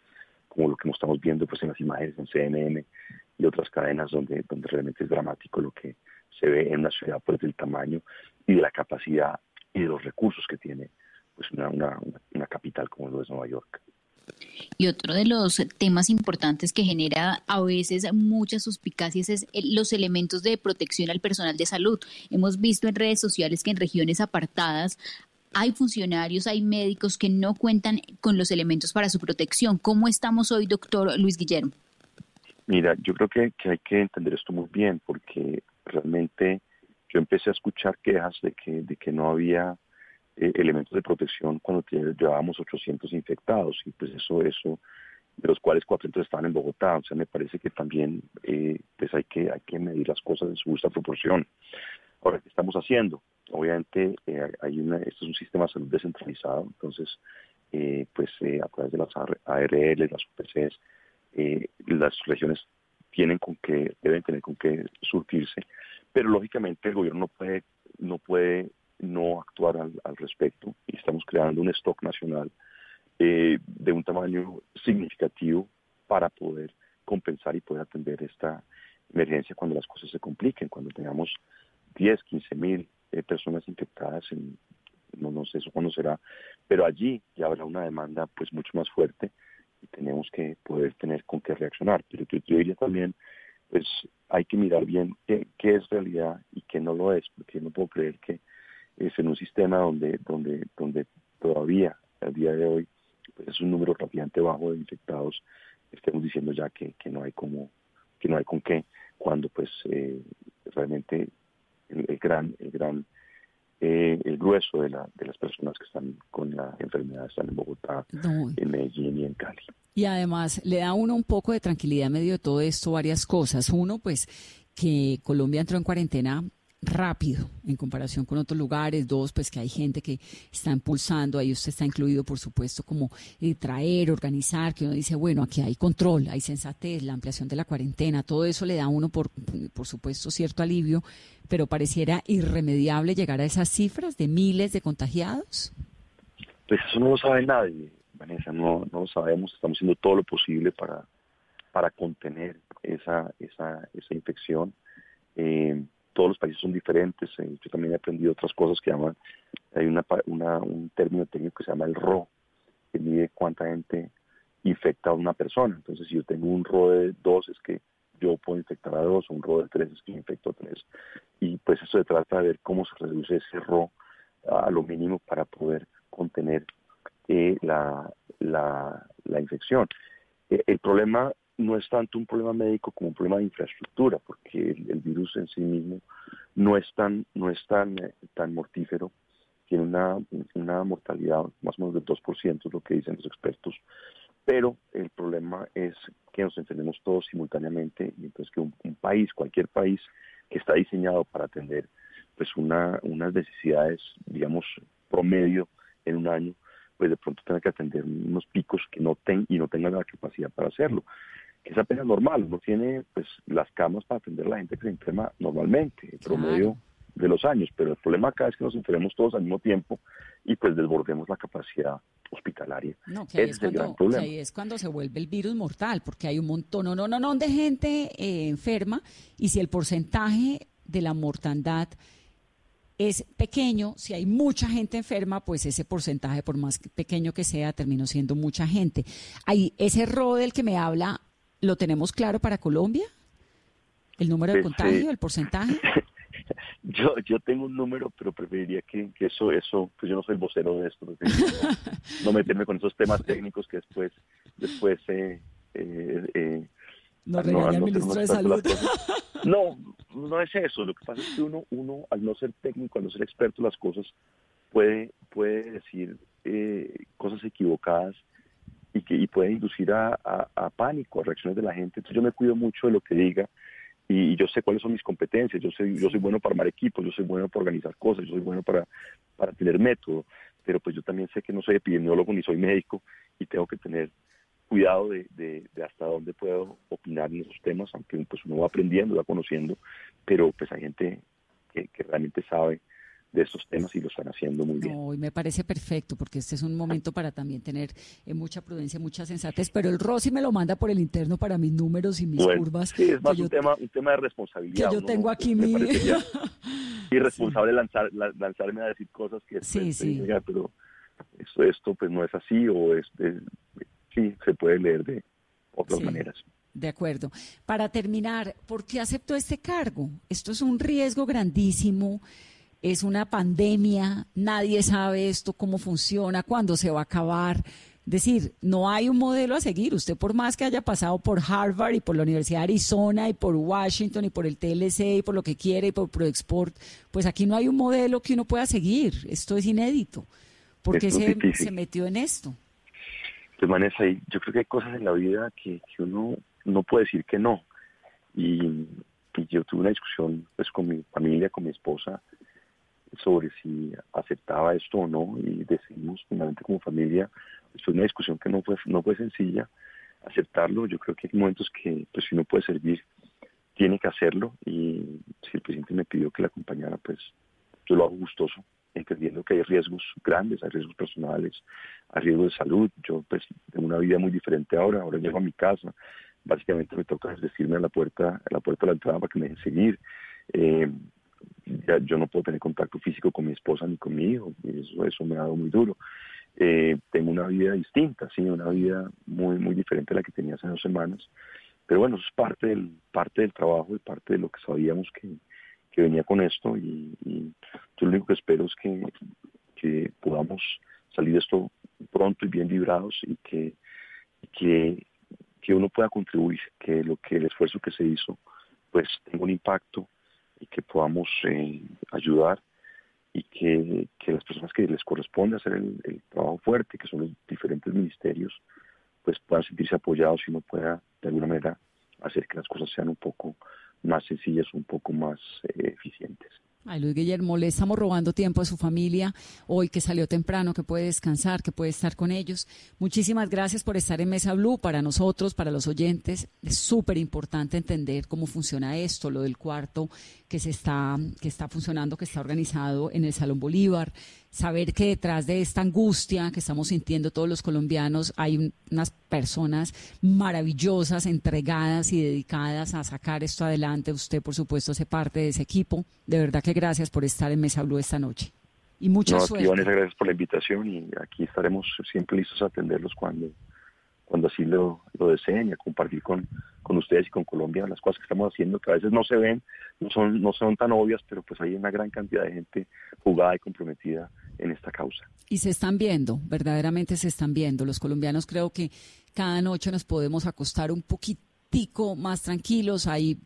como lo que estamos viendo pues en las imágenes en CNN y otras cadenas donde, donde realmente es dramático lo que se ve en una ciudad pues del tamaño y de la capacidad y de los recursos que tiene pues una, una, una capital como lo es Nueva York. Y otro de los temas importantes que genera a veces muchas suspicacias es los elementos de protección al personal de salud. Hemos visto en redes sociales que en regiones apartadas hay funcionarios, hay médicos que no cuentan con los elementos para su protección. ¿Cómo estamos hoy, doctor Luis Guillermo? Mira, yo creo que, hay que entender esto muy bien porque realmente yo empecé a escuchar quejas de que, de que no había eh, elementos de protección cuando llevábamos 800 infectados y pues eso, eso, de los cuales 400 estaban en Bogotá. O sea, me parece que también eh, pues hay que, hay que medir las cosas en su justa proporción. Ahora, ¿qué estamos haciendo? Obviamente, eh, hay una, esto es un sistema de salud descentralizado, entonces, pues a través de las ARL, las UPCs, las regiones tienen con que, deben tener con qué surtirse, pero lógicamente el gobierno no puede, no puede no actuar al, respecto y estamos creando un stock nacional eh, de un tamaño significativo para poder compensar y poder atender esta emergencia cuando las cosas se compliquen, cuando tengamos 10, 15 mil eh, personas infectadas, en, no, no sé eso cuándo será, pero allí ya habrá una demanda pues mucho más fuerte y tenemos que poder tener con qué reaccionar. Pero yo, diría también, pues hay que mirar bien qué, es realidad y qué no lo es, porque no puedo creer que es en un sistema donde, donde, donde todavía, al día de hoy, pues es un número relativamente bajo de infectados, estemos diciendo ya que, que no hay como, que no hay con qué, cuando pues eh, realmente el, el, gran, el gran eh, el grueso de, la, de las personas que están con la enfermedad están en Bogotá, en Medellín y en Cali. Y además le da a uno un poco de tranquilidad en medio de todo esto varias cosas. Uno, pues que Colombia entró en cuarentena rápido en comparación con otros lugares. Dos, pues que hay gente que está impulsando, ahí usted está incluido, por supuesto, como eh, traer, organizar, que uno dice, bueno, aquí hay control, hay sensatez, la ampliación de la cuarentena, todo eso le da a uno, por, por supuesto, cierto alivio, pero pareciera irremediable llegar a esas cifras de miles de contagiados. Pues eso no lo sabe nadie, Vanessa, no, no lo sabemos, estamos haciendo todo lo posible para, para contener esa, esa, esa infección. Eh, todos los países son diferentes. Eh, yo también he aprendido otras cosas que llaman, hay una, un término técnico que se llama el RO, que mide cuánta gente infecta a una persona. Entonces, si yo tengo un RO de dos, es que yo puedo infectar a dos, o un RO de tres es que infecto a tres. Y pues eso se trata de ver cómo se reduce ese RO a lo mínimo para poder contener eh, la, la, la, infección. Eh, el problema no es tanto un problema médico como un problema de infraestructura, porque el, virus en sí mismo no es tan, no es tan, eh, tan mortífero, tiene una, una mortalidad más o menos del 2%, es lo que dicen los expertos, pero el problema es que nos entendemos todos simultáneamente y entonces que un, país, cualquier país que está diseñado para atender pues una, unas necesidades, digamos, promedio en un año, pues de pronto tenga que atender unos picos que no ten, y no tenga la capacidad para hacerlo que es apenas normal, no tiene pues las camas para atender a la gente que se enferma normalmente, el promedio de los años, pero el problema acá es que nos enfermemos todos al mismo tiempo y pues desbordemos la capacidad hospitalaria. No, que ahí, es, cuando, ahí es cuando se vuelve el virus mortal, porque hay un montón, no, no, no, no de gente eh, enferma y si el porcentaje de la mortandad es pequeño, si hay mucha gente enferma, pues ese porcentaje, por más pequeño que sea, terminó siendo mucha gente. Hay ese error del que me habla ¿Lo tenemos claro para Colombia? ¿El número de contagio, el porcentaje? Yo, yo tengo un número, pero preferiría que, eso, eso, pues yo no soy el vocero de esto, no, meterme con esos temas técnicos que después, después, eh, eh, eh no ministro de Salud. No, no es eso. Lo que pasa es que uno, uno al no ser técnico, al no ser experto en las cosas, puede, puede decir eh, cosas equivocadas que y puede inducir a, pánico, a reacciones de la gente. Entonces yo me cuido mucho de lo que diga y, yo sé cuáles son mis competencias. Yo soy, yo soy bueno para armar equipos, yo soy bueno para organizar cosas, yo soy bueno para, para tener método, pero pues yo también sé que no soy epidemiólogo ni soy médico y tengo que tener cuidado de, de, hasta dónde puedo opinar en esos temas, aunque pues uno va aprendiendo, va conociendo, pero pues hay gente que, que realmente sabe de estos temas y lo están haciendo muy bien. No, y me parece perfecto porque este es un momento para también tener eh, mucha prudencia, mucha sensatez, pero el Rossi me lo manda por el interno para mis números y mis curvas. Sí, es más un, tema, un tema de responsabilidad. Que yo tengo aquí mi... irresponsable lanzar, lanzarme a decir cosas que sí, sí. pero esto, esto pues no es así o es, sí, se puede leer de otras maneras. De acuerdo. Para terminar, ¿por qué aceptó este cargo? Esto es un riesgo grandísimo es una pandemia, nadie sabe esto, cómo funciona, cuándo se va a acabar. Es decir, no hay un modelo a seguir. Usted por más que haya pasado por Harvard y por la Universidad de Arizona y por Washington y por el TLC y por lo que quiere y por ProExport, pues aquí no hay un modelo que uno pueda seguir. Esto es inédito. ¿Por qué se, se, metió en esto? Pues Vanessa, yo creo que hay cosas en la vida que, uno no puede decir que no. Y, y, yo tuve una discusión pues con mi familia, con mi esposa, sobre si aceptaba esto o no y decidimos finalmente como familia, fue una discusión que no fue, no fue sencilla aceptarlo, yo creo que hay momentos que pues si uno puede servir tiene que hacerlo y si el presidente me pidió que la acompañara pues yo lo hago gustoso entendiendo que hay riesgos grandes, hay riesgos personales, hay riesgos de salud. Yo pues tengo una vida muy diferente ahora, ahora llego a mi casa, básicamente me toca decirme a la puerta, a la puerta de la entrada para que me dejen seguir. Eh, yo no puedo tener contacto físico con mi esposa ni con mi hijo, y eso, eso me ha dado muy duro. eh, tengo una vida distinta, sí, una vida muy, muy diferente a la que tenía hace dos semanas. Pero bueno, eso es parte del, parte del trabajo y parte de lo que sabíamos que, venía con esto y, yo lo único que espero es que, que podamos salir de esto pronto y bien librados y que, que, que uno pueda contribuir, que lo que el esfuerzo que se hizo pues tenga un impacto y que podamos eh, ayudar y que, las personas que les corresponde hacer el, trabajo fuerte, que son los diferentes ministerios, pues puedan sentirse apoyados y uno pueda de alguna manera hacer que las cosas sean un poco más sencillas, un poco más eh, eficientes. Ay, Luis Guillermo, le estamos robando tiempo a su familia hoy que salió temprano, que puede descansar, que puede estar con ellos. Muchísimas gracias por estar en Mesa Blue. Para nosotros, para los oyentes, es súper importante entender cómo funciona esto, lo del cuarto que se está, que está funcionando, que está organizado en el Salón Bolívar, saber que detrás de esta angustia que estamos sintiendo todos los colombianos hay unas personas maravillosas, entregadas y dedicadas a sacar esto adelante. Usted, por supuesto, hace parte de ese equipo. De verdad que gracias por estar en Mesa Blue esta noche. Y mucha suerte. gracias por la invitación y aquí estaremos siempre listos a atenderlos cuando cuando así lo, deseen y a compartir con, con ustedes y con Colombia las cosas que estamos haciendo, que a veces no se ven, no son, no son tan obvias, pero pues hay una gran cantidad de gente jugada y comprometida en esta causa. Y se están viendo, verdaderamente se están viendo. Los colombianos creo que cada noche nos podemos acostar un poquito más tranquilos, hay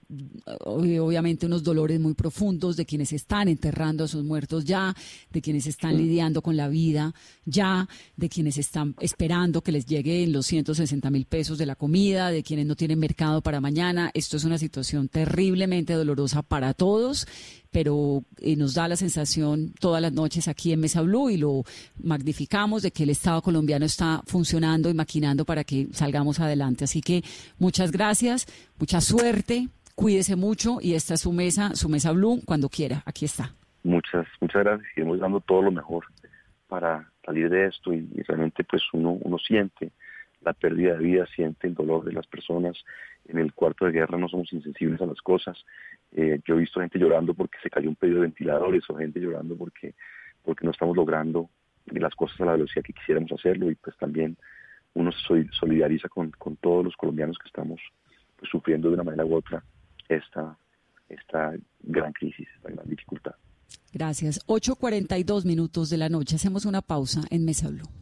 obviamente unos dolores muy profundos de quienes están enterrando a sus muertos ya, de quienes están lidiando con la vida ya, de quienes están esperando que les lleguen los 160 mil pesos de la comida, de quienes no tienen mercado para mañana. Esto es una situación terriblemente dolorosa para todos pero eh, nos da la sensación todas las noches aquí en Mesa Blue y lo magnificamos de que el Estado colombiano está funcionando y maquinando para que salgamos adelante. Así que muchas gracias, mucha suerte, cuídese mucho y esta es su mesa, su Mesa Blue, cuando quiera, aquí está. Muchas, muchas gracias. Seguimos dando todo lo mejor para salir de esto y, realmente pues uno, uno siente la pérdida de vida, siente el dolor de las personas. En el cuarto de guerra no somos insensibles a las cosas. Eh, yo he visto gente llorando porque se cayó un pedido de ventiladores o gente llorando porque, porque no estamos logrando las cosas a la velocidad que quisiéramos hacerlo y pues también uno se solidariza con, con todos los colombianos que estamos pues, sufriendo de una manera u otra esta, esta gran crisis, esta gran dificultad. Gracias. 8.42 minutos de la noche. Hacemos una pausa en Mesa Blue.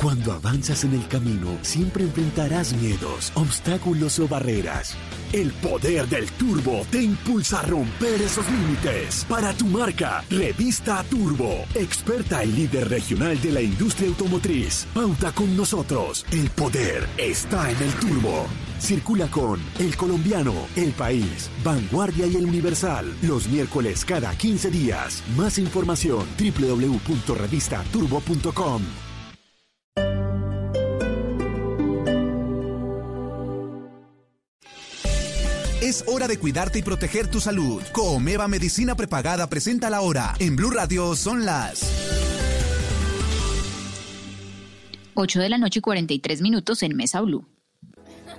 Cuando avanzas en el camino, siempre enfrentarás miedos, obstáculos o barreras. El poder del turbo te impulsa a romper esos límites. Para tu marca, Revista Turbo, experta y líder regional de la industria automotriz. Pauta con nosotros. El poder está en el turbo. Circula con El Colombiano, El País, Vanguardia y El Universal. Los miércoles cada 15 días. Más información www.revistaturbo.com. Es hora de cuidarte y proteger tu salud. Comeva Medicina Prepagada presenta la hora. En Blue Radio son las 8 de la noche y 43 minutos en Mesa Blue.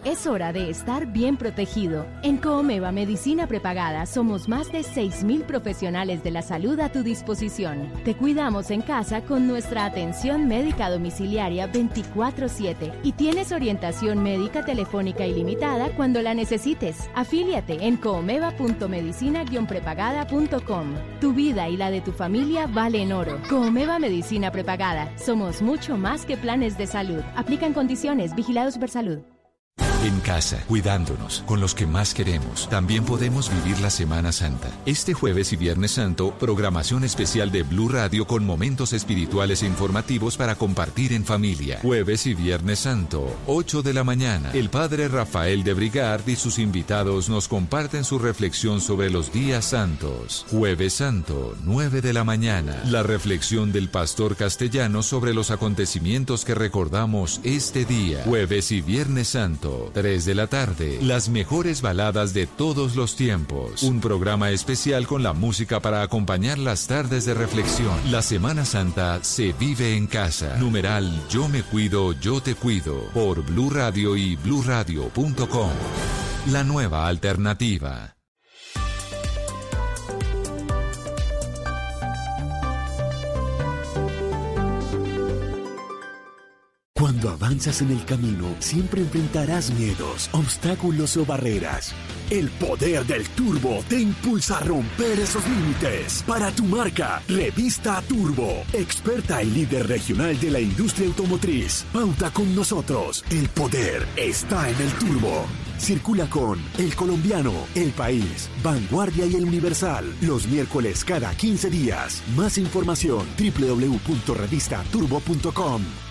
Es hora de estar bien protegido. En Coomeva Medicina Prepagada somos más de 6.000 profesionales de la salud a tu disposición. Te cuidamos en casa con nuestra atención médica domiciliaria 24/7 y tienes orientación médica telefónica ilimitada cuando la necesites. Afíliate en coomeva.medicina-prepagada.com. Tu vida y la de tu familia valen oro. Coomeva Medicina Prepagada. Somos mucho más que planes de salud. Aplican condiciones. Vigilados por salud. En casa, cuidándonos, con los que más queremos, también podemos vivir la Semana Santa. Este jueves y Viernes Santo, programación especial de Blue Radio con momentos espirituales e informativos para compartir en familia. Jueves y Viernes Santo, 8 de la mañana. El padre Rafael de Brigard y sus invitados nos comparten su reflexión sobre los días santos. Jueves Santo, 9 de la mañana. La reflexión del pastor castellano sobre los acontecimientos que recordamos este día. Jueves y Viernes Santo. 3 de la tarde, las mejores baladas de todos los tiempos. Un programa especial con la música para acompañar las tardes de reflexión. La Semana Santa se vive en casa. Numeral Yo me cuido, yo te cuido. Por Blue Radio y bluradio.com. La nueva alternativa. Cuando avanzas en el camino, siempre enfrentarás miedos, obstáculos o barreras. El poder del turbo te impulsa a romper esos límites. Para tu marca, Revista Turbo, experta y líder regional de la industria automotriz. Pauta con nosotros. El poder está en el turbo. Circula con El Colombiano, El País, Vanguardia y El Universal. Los miércoles cada 15 días. Más información www.revistaturbo.com.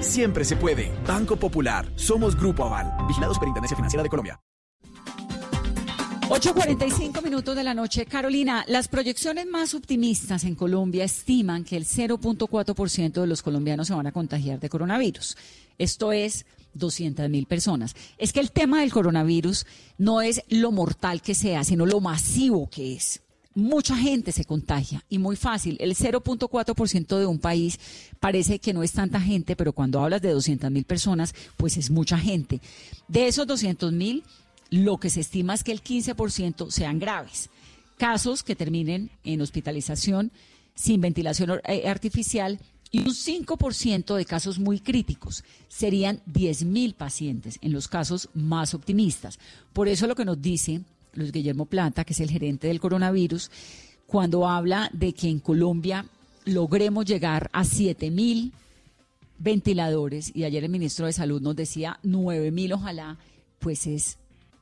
Siempre se puede. Banco Popular. Somos Grupo Aval. Vigilados por Intendencia Financiera de Colombia. 8.45 minutos de la noche. Carolina, las proyecciones más optimistas en Colombia estiman que el 0.4% de los colombianos se van a contagiar de coronavirus. Esto es 200 mil personas. Es que el tema del coronavirus no es lo mortal que sea, sino lo masivo que es mucha gente se contagia y muy fácil. El 0.4% de un país parece que no es tanta gente, pero cuando hablas de 200 mil personas, pues es mucha gente. De esos 200 mil, lo que se estima es que el 15% sean graves. Casos que terminen en hospitalización sin ventilación eh, artificial y un 5% de casos muy críticos. Serían 10 mil pacientes en los casos más optimistas. Por eso lo que nos dice Luis Guillermo Plata, que es el gerente del coronavirus, cuando habla de que en Colombia logremos llegar a 7 mil ventiladores, y ayer el ministro de Salud nos decía 9 mil, ojalá, pues es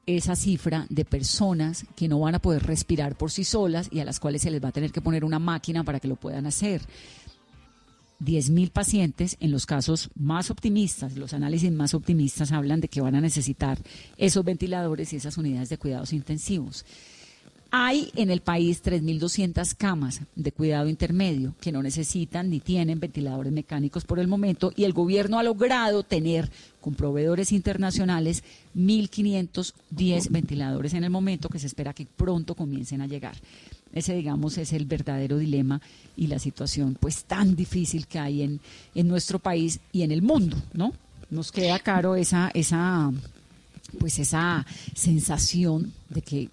esa cifra de personas que no van a poder respirar por sí solas y a las cuales se les va a tener que poner una máquina para que lo puedan hacer. 10.000 pacientes, en los casos más optimistas, los análisis más optimistas hablan de que van a necesitar esos ventiladores y esas unidades de cuidados intensivos. Hay en el país 3.200 camas de cuidado intermedio que no necesitan ni tienen ventiladores mecánicos por el momento y el gobierno ha logrado tener con proveedores internacionales 1.510 ventiladores en el momento que se espera que pronto comiencen a llegar. Ese, digamos, es el verdadero dilema y la situación pues tan difícil que hay en, en nuestro país y en el mundo, ¿no? Nos queda caro esa, esa, pues esa sensación de que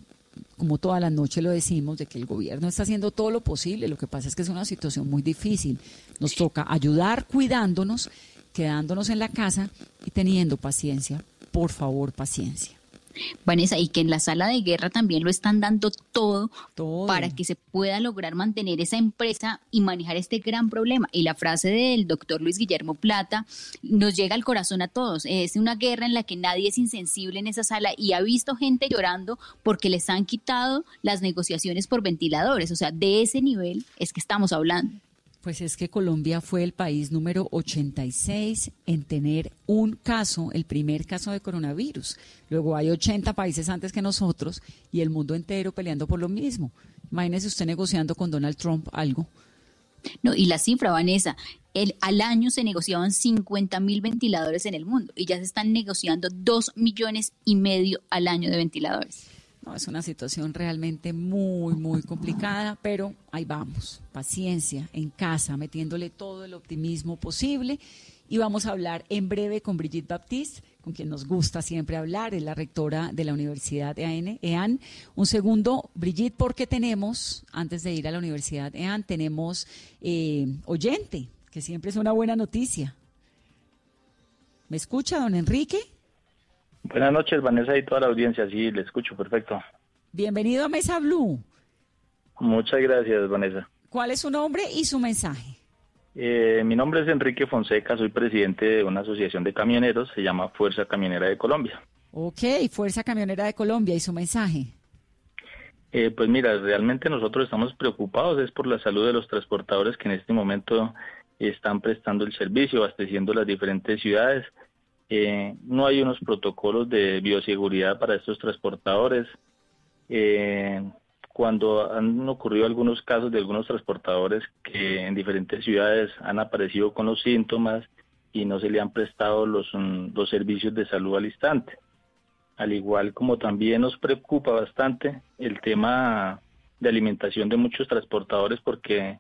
como toda la noche lo decimos, de que el gobierno está haciendo todo lo posible. Lo que pasa es que es una situación muy difícil. Nos toca ayudar cuidándonos, quedándonos en la casa y teniendo paciencia. Por favor, paciencia. Vanessa, y que en la sala de guerra también lo están dando todo, para que se pueda lograr mantener esa empresa y manejar este gran problema. Y la frase del doctor Luis Guillermo Plata nos llega al corazón a todos. Es una guerra en la que nadie es insensible en esa sala y ha visto gente llorando porque les han quitado las negociaciones por ventiladores. O sea, de ese nivel es que estamos hablando. Pues es que Colombia fue el país número 86 en tener un caso, el primer caso de coronavirus. Luego hay 80 países antes que nosotros y el mundo entero peleando por lo mismo. Imagínese usted negociando con Donald Trump algo. No, y la cifra, Vanessa, el, al año se negociaban 50 mil ventiladores en el mundo y ya se están negociando 2 millones y medio al año de ventiladores. Es una situación realmente muy, muy complicada, pero ahí vamos, paciencia, en casa, metiéndole todo el optimismo posible. Y vamos a hablar en breve con Brigitte Baptiste, con quien nos gusta siempre hablar, es la rectora de la Universidad EAN. EAN. Un segundo, Brigitte, porque tenemos, antes de ir a la Universidad EAN, tenemos eh, oyente, que siempre es una buena noticia. ¿Me escucha, don Enrique? Buenas noches, Vanessa y toda la audiencia. Sí, le escucho, perfecto. Bienvenido a Mesa Blue. Muchas gracias, Vanessa. ¿Cuál es su nombre y su mensaje? Eh, mi nombre es Enrique Fonseca, soy presidente de una asociación de camioneros, se llama Fuerza Camionera de Colombia. Ok, Fuerza Camionera de Colombia, ¿y su mensaje? Eh, pues mira, realmente nosotros estamos preocupados es por la salud de los transportadores que en este momento están prestando el servicio, abasteciendo las diferentes ciudades. Eh, no hay unos protocolos de bioseguridad para estos transportadores. Eh, cuando han ocurrido algunos casos de algunos transportadores que en diferentes ciudades han aparecido con los síntomas y no se le han prestado los, mm, los servicios de salud al instante. Al igual como también nos preocupa bastante el tema de alimentación de muchos transportadores porque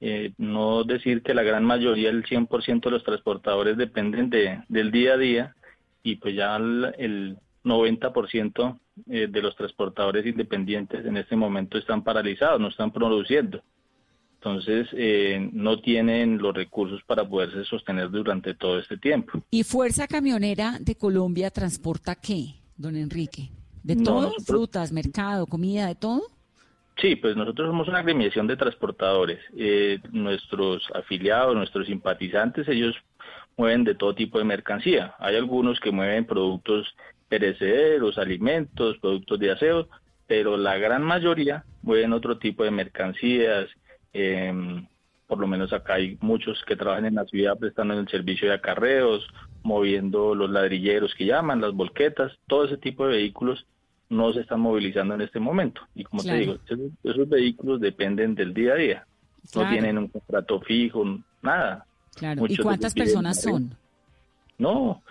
eh, no decir que la gran mayoría, el 100% de los transportadores dependen de, del día a día y pues ya el, 90% eh, de los transportadores independientes en este momento están paralizados, no están produciendo. Entonces, eh, no tienen los recursos para poderse sostener durante todo este tiempo. ¿Y Fuerza Camionera de Colombia transporta qué, don Enrique? ¿De todo? ¿Frutas, mercado, comida, de todo? Sí, pues nosotros somos una agremiación de transportadores. Eh, nuestros afiliados, nuestros simpatizantes, ellos mueven de todo tipo de mercancía. Hay algunos que mueven productos perecederos, alimentos, productos de aseo, pero la gran mayoría mueven otro tipo de mercancías. Em, por lo menos acá hay muchos que trabajan en la ciudad prestando el servicio de acarreos, moviendo los ladrilleros que llaman, las volquetas, todo ese tipo de vehículos no se están movilizando en este momento. Y como te digo, esos, vehículos dependen del día a día. No tienen un contrato fijo, nada. Claro. ¿Y cuántas personas son? No,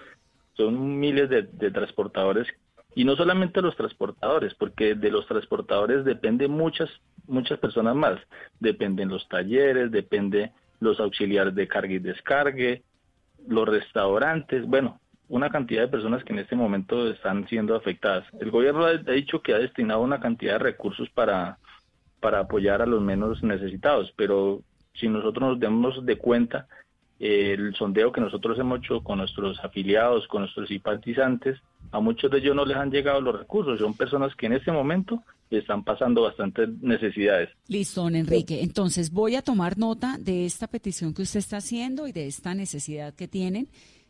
son miles de, transportadores y no solamente los transportadores, porque de los transportadores dependen muchas muchas personas más. Dependen los talleres, depende los auxiliares de carga y descargue, los restaurantes, bueno, una cantidad de personas que en este momento están siendo afectadas. El gobierno ha, dicho que ha destinado una cantidad de recursos para, para apoyar a los menos necesitados, pero si nosotros nos demos de cuenta, el sondeo que nosotros hemos hecho con nuestros afiliados, con nuestros simpatizantes, a muchos de ellos no les han llegado los recursos. Son personas que en este momento están pasando bastantes necesidades. Listo, don Enrique. Entonces voy a tomar nota de esta petición que usted está haciendo y de esta necesidad que tienen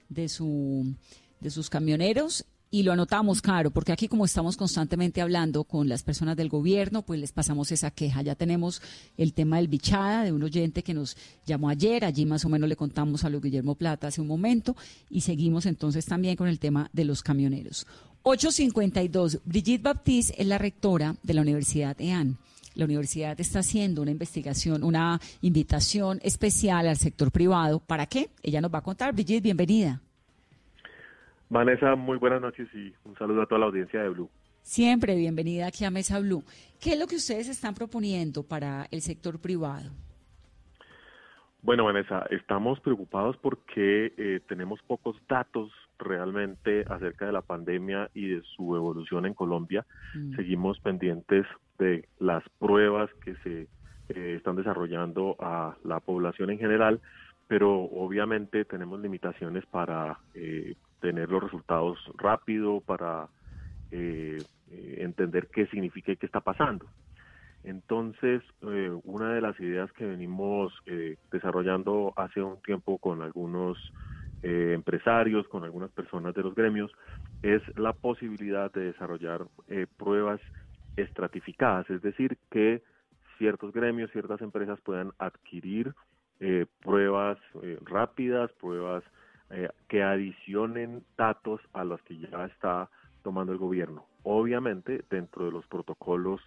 de, su, de sus camioneros y lo anotamos, claro, porque aquí como estamos constantemente hablando con las personas del gobierno, pues les pasamos esa queja. Ya tenemos el tema del bichada de un oyente que nos llamó ayer, allí más o menos le contamos a lo Guillermo Plata hace un momento y seguimos entonces también con el tema de los camioneros. 852, Brigitte Baptiste es la rectora de la Universidad EAN. La universidad está haciendo una investigación, una invitación especial al sector privado. ¿Para qué? Ella nos va a contar. Brigitte, bienvenida. Vanessa, muy buenas noches y un saludo a toda la audiencia de Blue. Siempre bienvenida aquí a Mesa Blue. ¿Qué es lo que ustedes están proponiendo para el sector privado? Bueno, Vanessa, estamos preocupados porque eh, tenemos pocos datos realmente acerca de la pandemia y de su evolución en Colombia. Mm. Seguimos pendientes de las pruebas que se eh, están desarrollando a la población en general, pero obviamente tenemos limitaciones para eh, tener los resultados rápido, para eh, entender qué significa y qué está pasando. Entonces, una de las ideas que venimos desarrollando hace un tiempo con algunos empresarios, con algunas personas de los gremios, es la posibilidad de desarrollar pruebas estratificadas, es decir, que ciertos gremios, ciertas empresas puedan adquirir eh, pruebas eh, rápidas, pruebas eh, que adicionen datos a los que ya está tomando el gobierno. Obviamente, dentro de los protocolos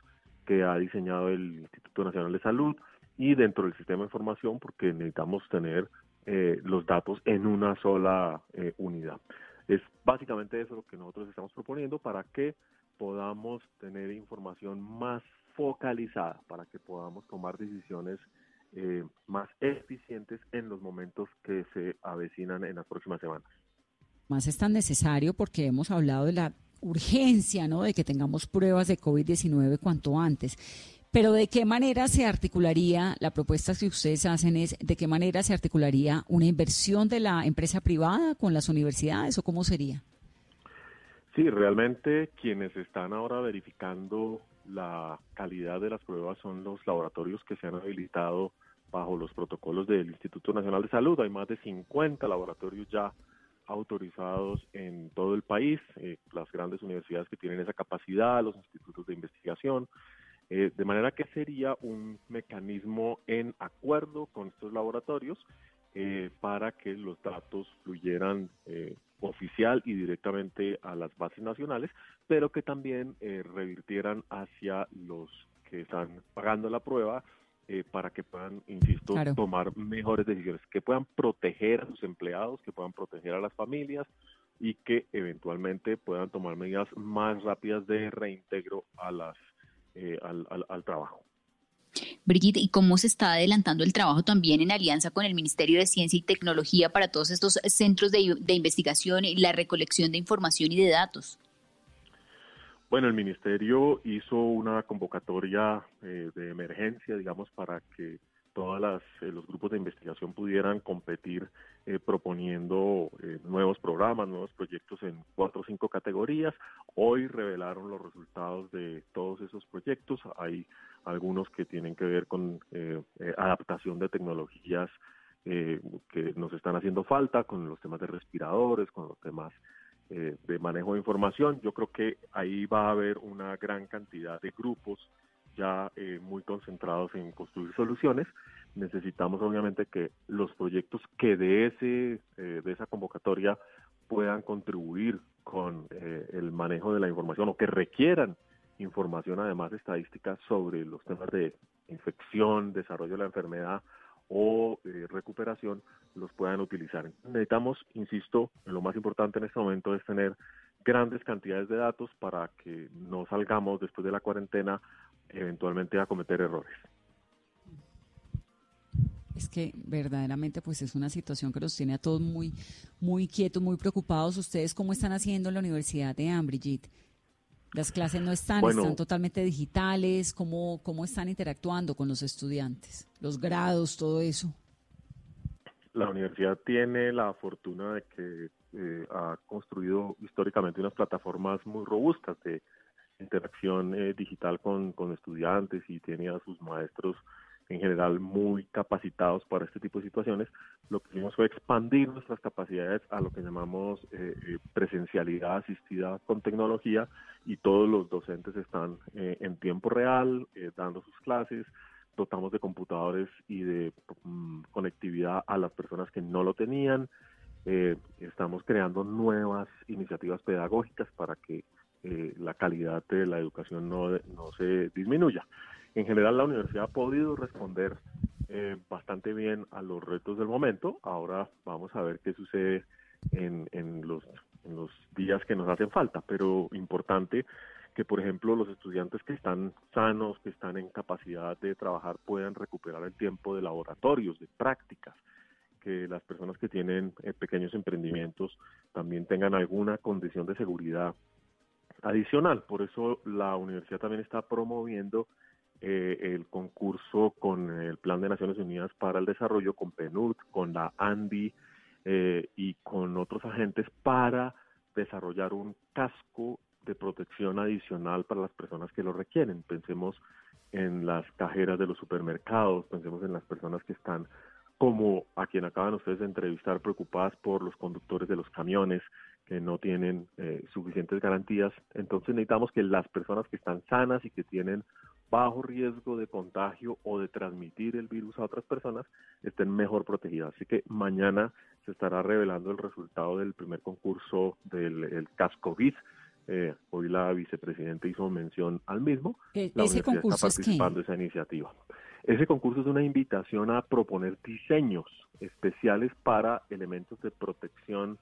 que ha diseñado el Instituto Nacional de Salud y dentro del sistema de información, porque necesitamos tener los datos en una sola unidad. Es básicamente eso lo que nosotros estamos proponiendo para que podamos tener información más focalizada, para que podamos tomar decisiones eh, más eficientes en los momentos que se avecinan en las próximas semanas. Más es tan necesario porque hemos hablado de la urgencia, ¿no? De que tengamos pruebas de COVID-19 cuanto antes. Pero ¿de qué manera se articularía, la propuesta que ustedes hacen es, ¿de qué manera se articularía una inversión de la empresa privada con las universidades o cómo sería? Sí, realmente quienes están ahora verificando la calidad de las pruebas son los laboratorios que se han habilitado bajo los protocolos del Instituto Nacional de Salud. Hay más de 50 laboratorios ya autorizados en todo el país, eh, las grandes universidades que tienen esa capacidad, los institutos de investigación, eh, de manera que sería un mecanismo en acuerdo con estos laboratorios eh, para que los datos fluyeran eh, oficial y directamente a las bases nacionales, pero que también revirtieran hacia los que están pagando la prueba para que puedan, insisto, tomar mejores decisiones, que puedan proteger a sus empleados, que puedan proteger a las familias y que eventualmente puedan tomar medidas más rápidas de reintegro a las eh, al, trabajo. Brigitte, ¿y cómo se está adelantando el trabajo también en alianza con el Ministerio de Ciencia y Tecnología para todos estos centros de, investigación y la recolección de información y de datos? Bueno, el Ministerio hizo una convocatoria eh, de emergencia, digamos, para que todos eh, los grupos de investigación pudieran competir eh, proponiendo eh, nuevos programas, nuevos proyectos en cuatro o cinco categorías. Hoy revelaron los resultados de todos esos proyectos. Hay algunos que tienen que ver con adaptación de tecnologías que nos están haciendo falta, con los temas de respiradores, con los temas de manejo de información. Yo creo que ahí va a haber una gran cantidad de grupos ya eh, muy concentrados en construir soluciones. Necesitamos obviamente que los proyectos que de ese eh, de esa convocatoria puedan contribuir con eh, el manejo de la información o que requieran información además estadística sobre los temas de infección, desarrollo de la enfermedad o recuperación los puedan utilizar. Necesitamos, insisto, lo más importante en este momento es tener grandes cantidades de datos para que no salgamos después de la cuarentena eventualmente a cometer errores. Es que verdaderamente pues es una situación que los tiene a todos muy, muy quietos, muy preocupados. ¿Ustedes cómo están haciendo en la Universidad de Ambridge? Las clases no están, están totalmente digitales. ¿Cómo, ¿Cómo están interactuando con los estudiantes? Los grados, todo eso. La universidad tiene la fortuna de que eh, ha construido históricamente unas plataformas muy robustas de interacción eh, digital con, con estudiantes y tiene a sus maestros en general muy capacitados para este tipo de situaciones, lo que hicimos fue expandir nuestras capacidades a lo que llamamos eh, eh, presencialidad asistida con tecnología y todos los docentes están en tiempo real dando sus clases, dotamos de computadores y de mm, conectividad a las personas que no lo tenían, estamos creando nuevas iniciativas pedagógicas para que eh, la calidad de la educación no, no se disminuya. En general, la universidad ha podido responder eh, bastante bien a los retos del momento. Ahora vamos a ver qué sucede en, en, los, días que nos hacen falta, pero importante que, por ejemplo, los estudiantes que están sanos, que están en capacidad de trabajar, puedan recuperar el tiempo de laboratorios, de prácticas, que las personas que tienen eh, pequeños emprendimientos también tengan alguna condición de seguridad adicional. Por eso la universidad también está promoviendo eh, el concurso con el Plan de Naciones Unidas para el Desarrollo, con PNUD, con la ANDI eh, y con otros agentes para desarrollar un casco de protección adicional para las personas que lo requieren. Pensemos en las cajeras de los supermercados, pensemos en las personas que están como a quien acaban ustedes de entrevistar, preocupadas por los conductores de los camiones que no tienen eh, suficientes garantías. Entonces necesitamos que las personas que están sanas y que tienen bajo riesgo de contagio o de transmitir el virus a otras personas estén mejor protegidas. Así que mañana se estará revelando el resultado del primer concurso del el CASCOVID. Eh, hoy la vicepresidenta hizo mención al mismo. La ese concurso está participando es esa iniciativa. Ese concurso es una invitación a proponer diseños especiales para elementos de protección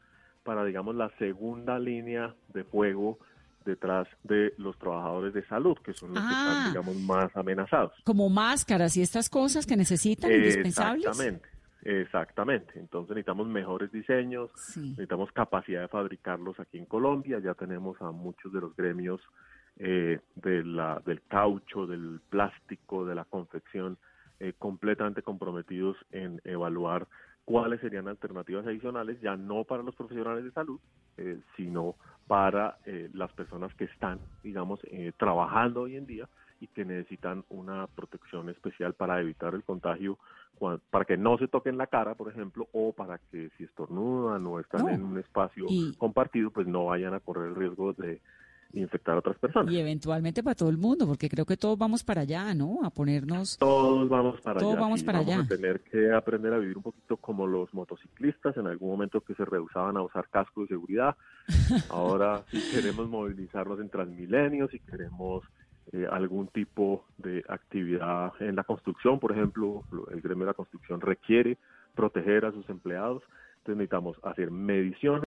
para, digamos, la segunda línea de fuego detrás de los trabajadores de salud, que son los que están, ah. digamos, más amenazados. Como máscaras y estas cosas que necesitan, indispensables. Exactamente. Exactamente, entonces necesitamos mejores diseños, necesitamos capacidad de fabricarlos aquí en Colombia, ya tenemos a muchos de los gremios eh, de la, del caucho, del plástico, de la confección, eh, completamente comprometidos en evaluar cuáles serían alternativas adicionales, ya no para los profesionales de salud, eh, sino para eh, las personas que están, digamos, eh, trabajando hoy en día y que necesitan una protección especial para evitar el contagio, para que no se toquen la cara, por ejemplo, o para que si estornudan o están en un espacio compartido, pues no vayan a correr el riesgo de infectar a otras personas. Y eventualmente para todo el mundo, porque creo que todos vamos para allá, ¿no? A ponernos... Todos vamos para todos allá. vamos para allá. a tener que aprender a vivir un poquito como los motociclistas, en algún momento que se rehusaban a usar casco de seguridad. Ahora, si queremos movilizarnos en Transmilenio, si queremos eh, algún tipo de actividad en la construcción, por ejemplo, el gremio de la construcción requiere proteger a sus empleados, entonces necesitamos hacer mediciones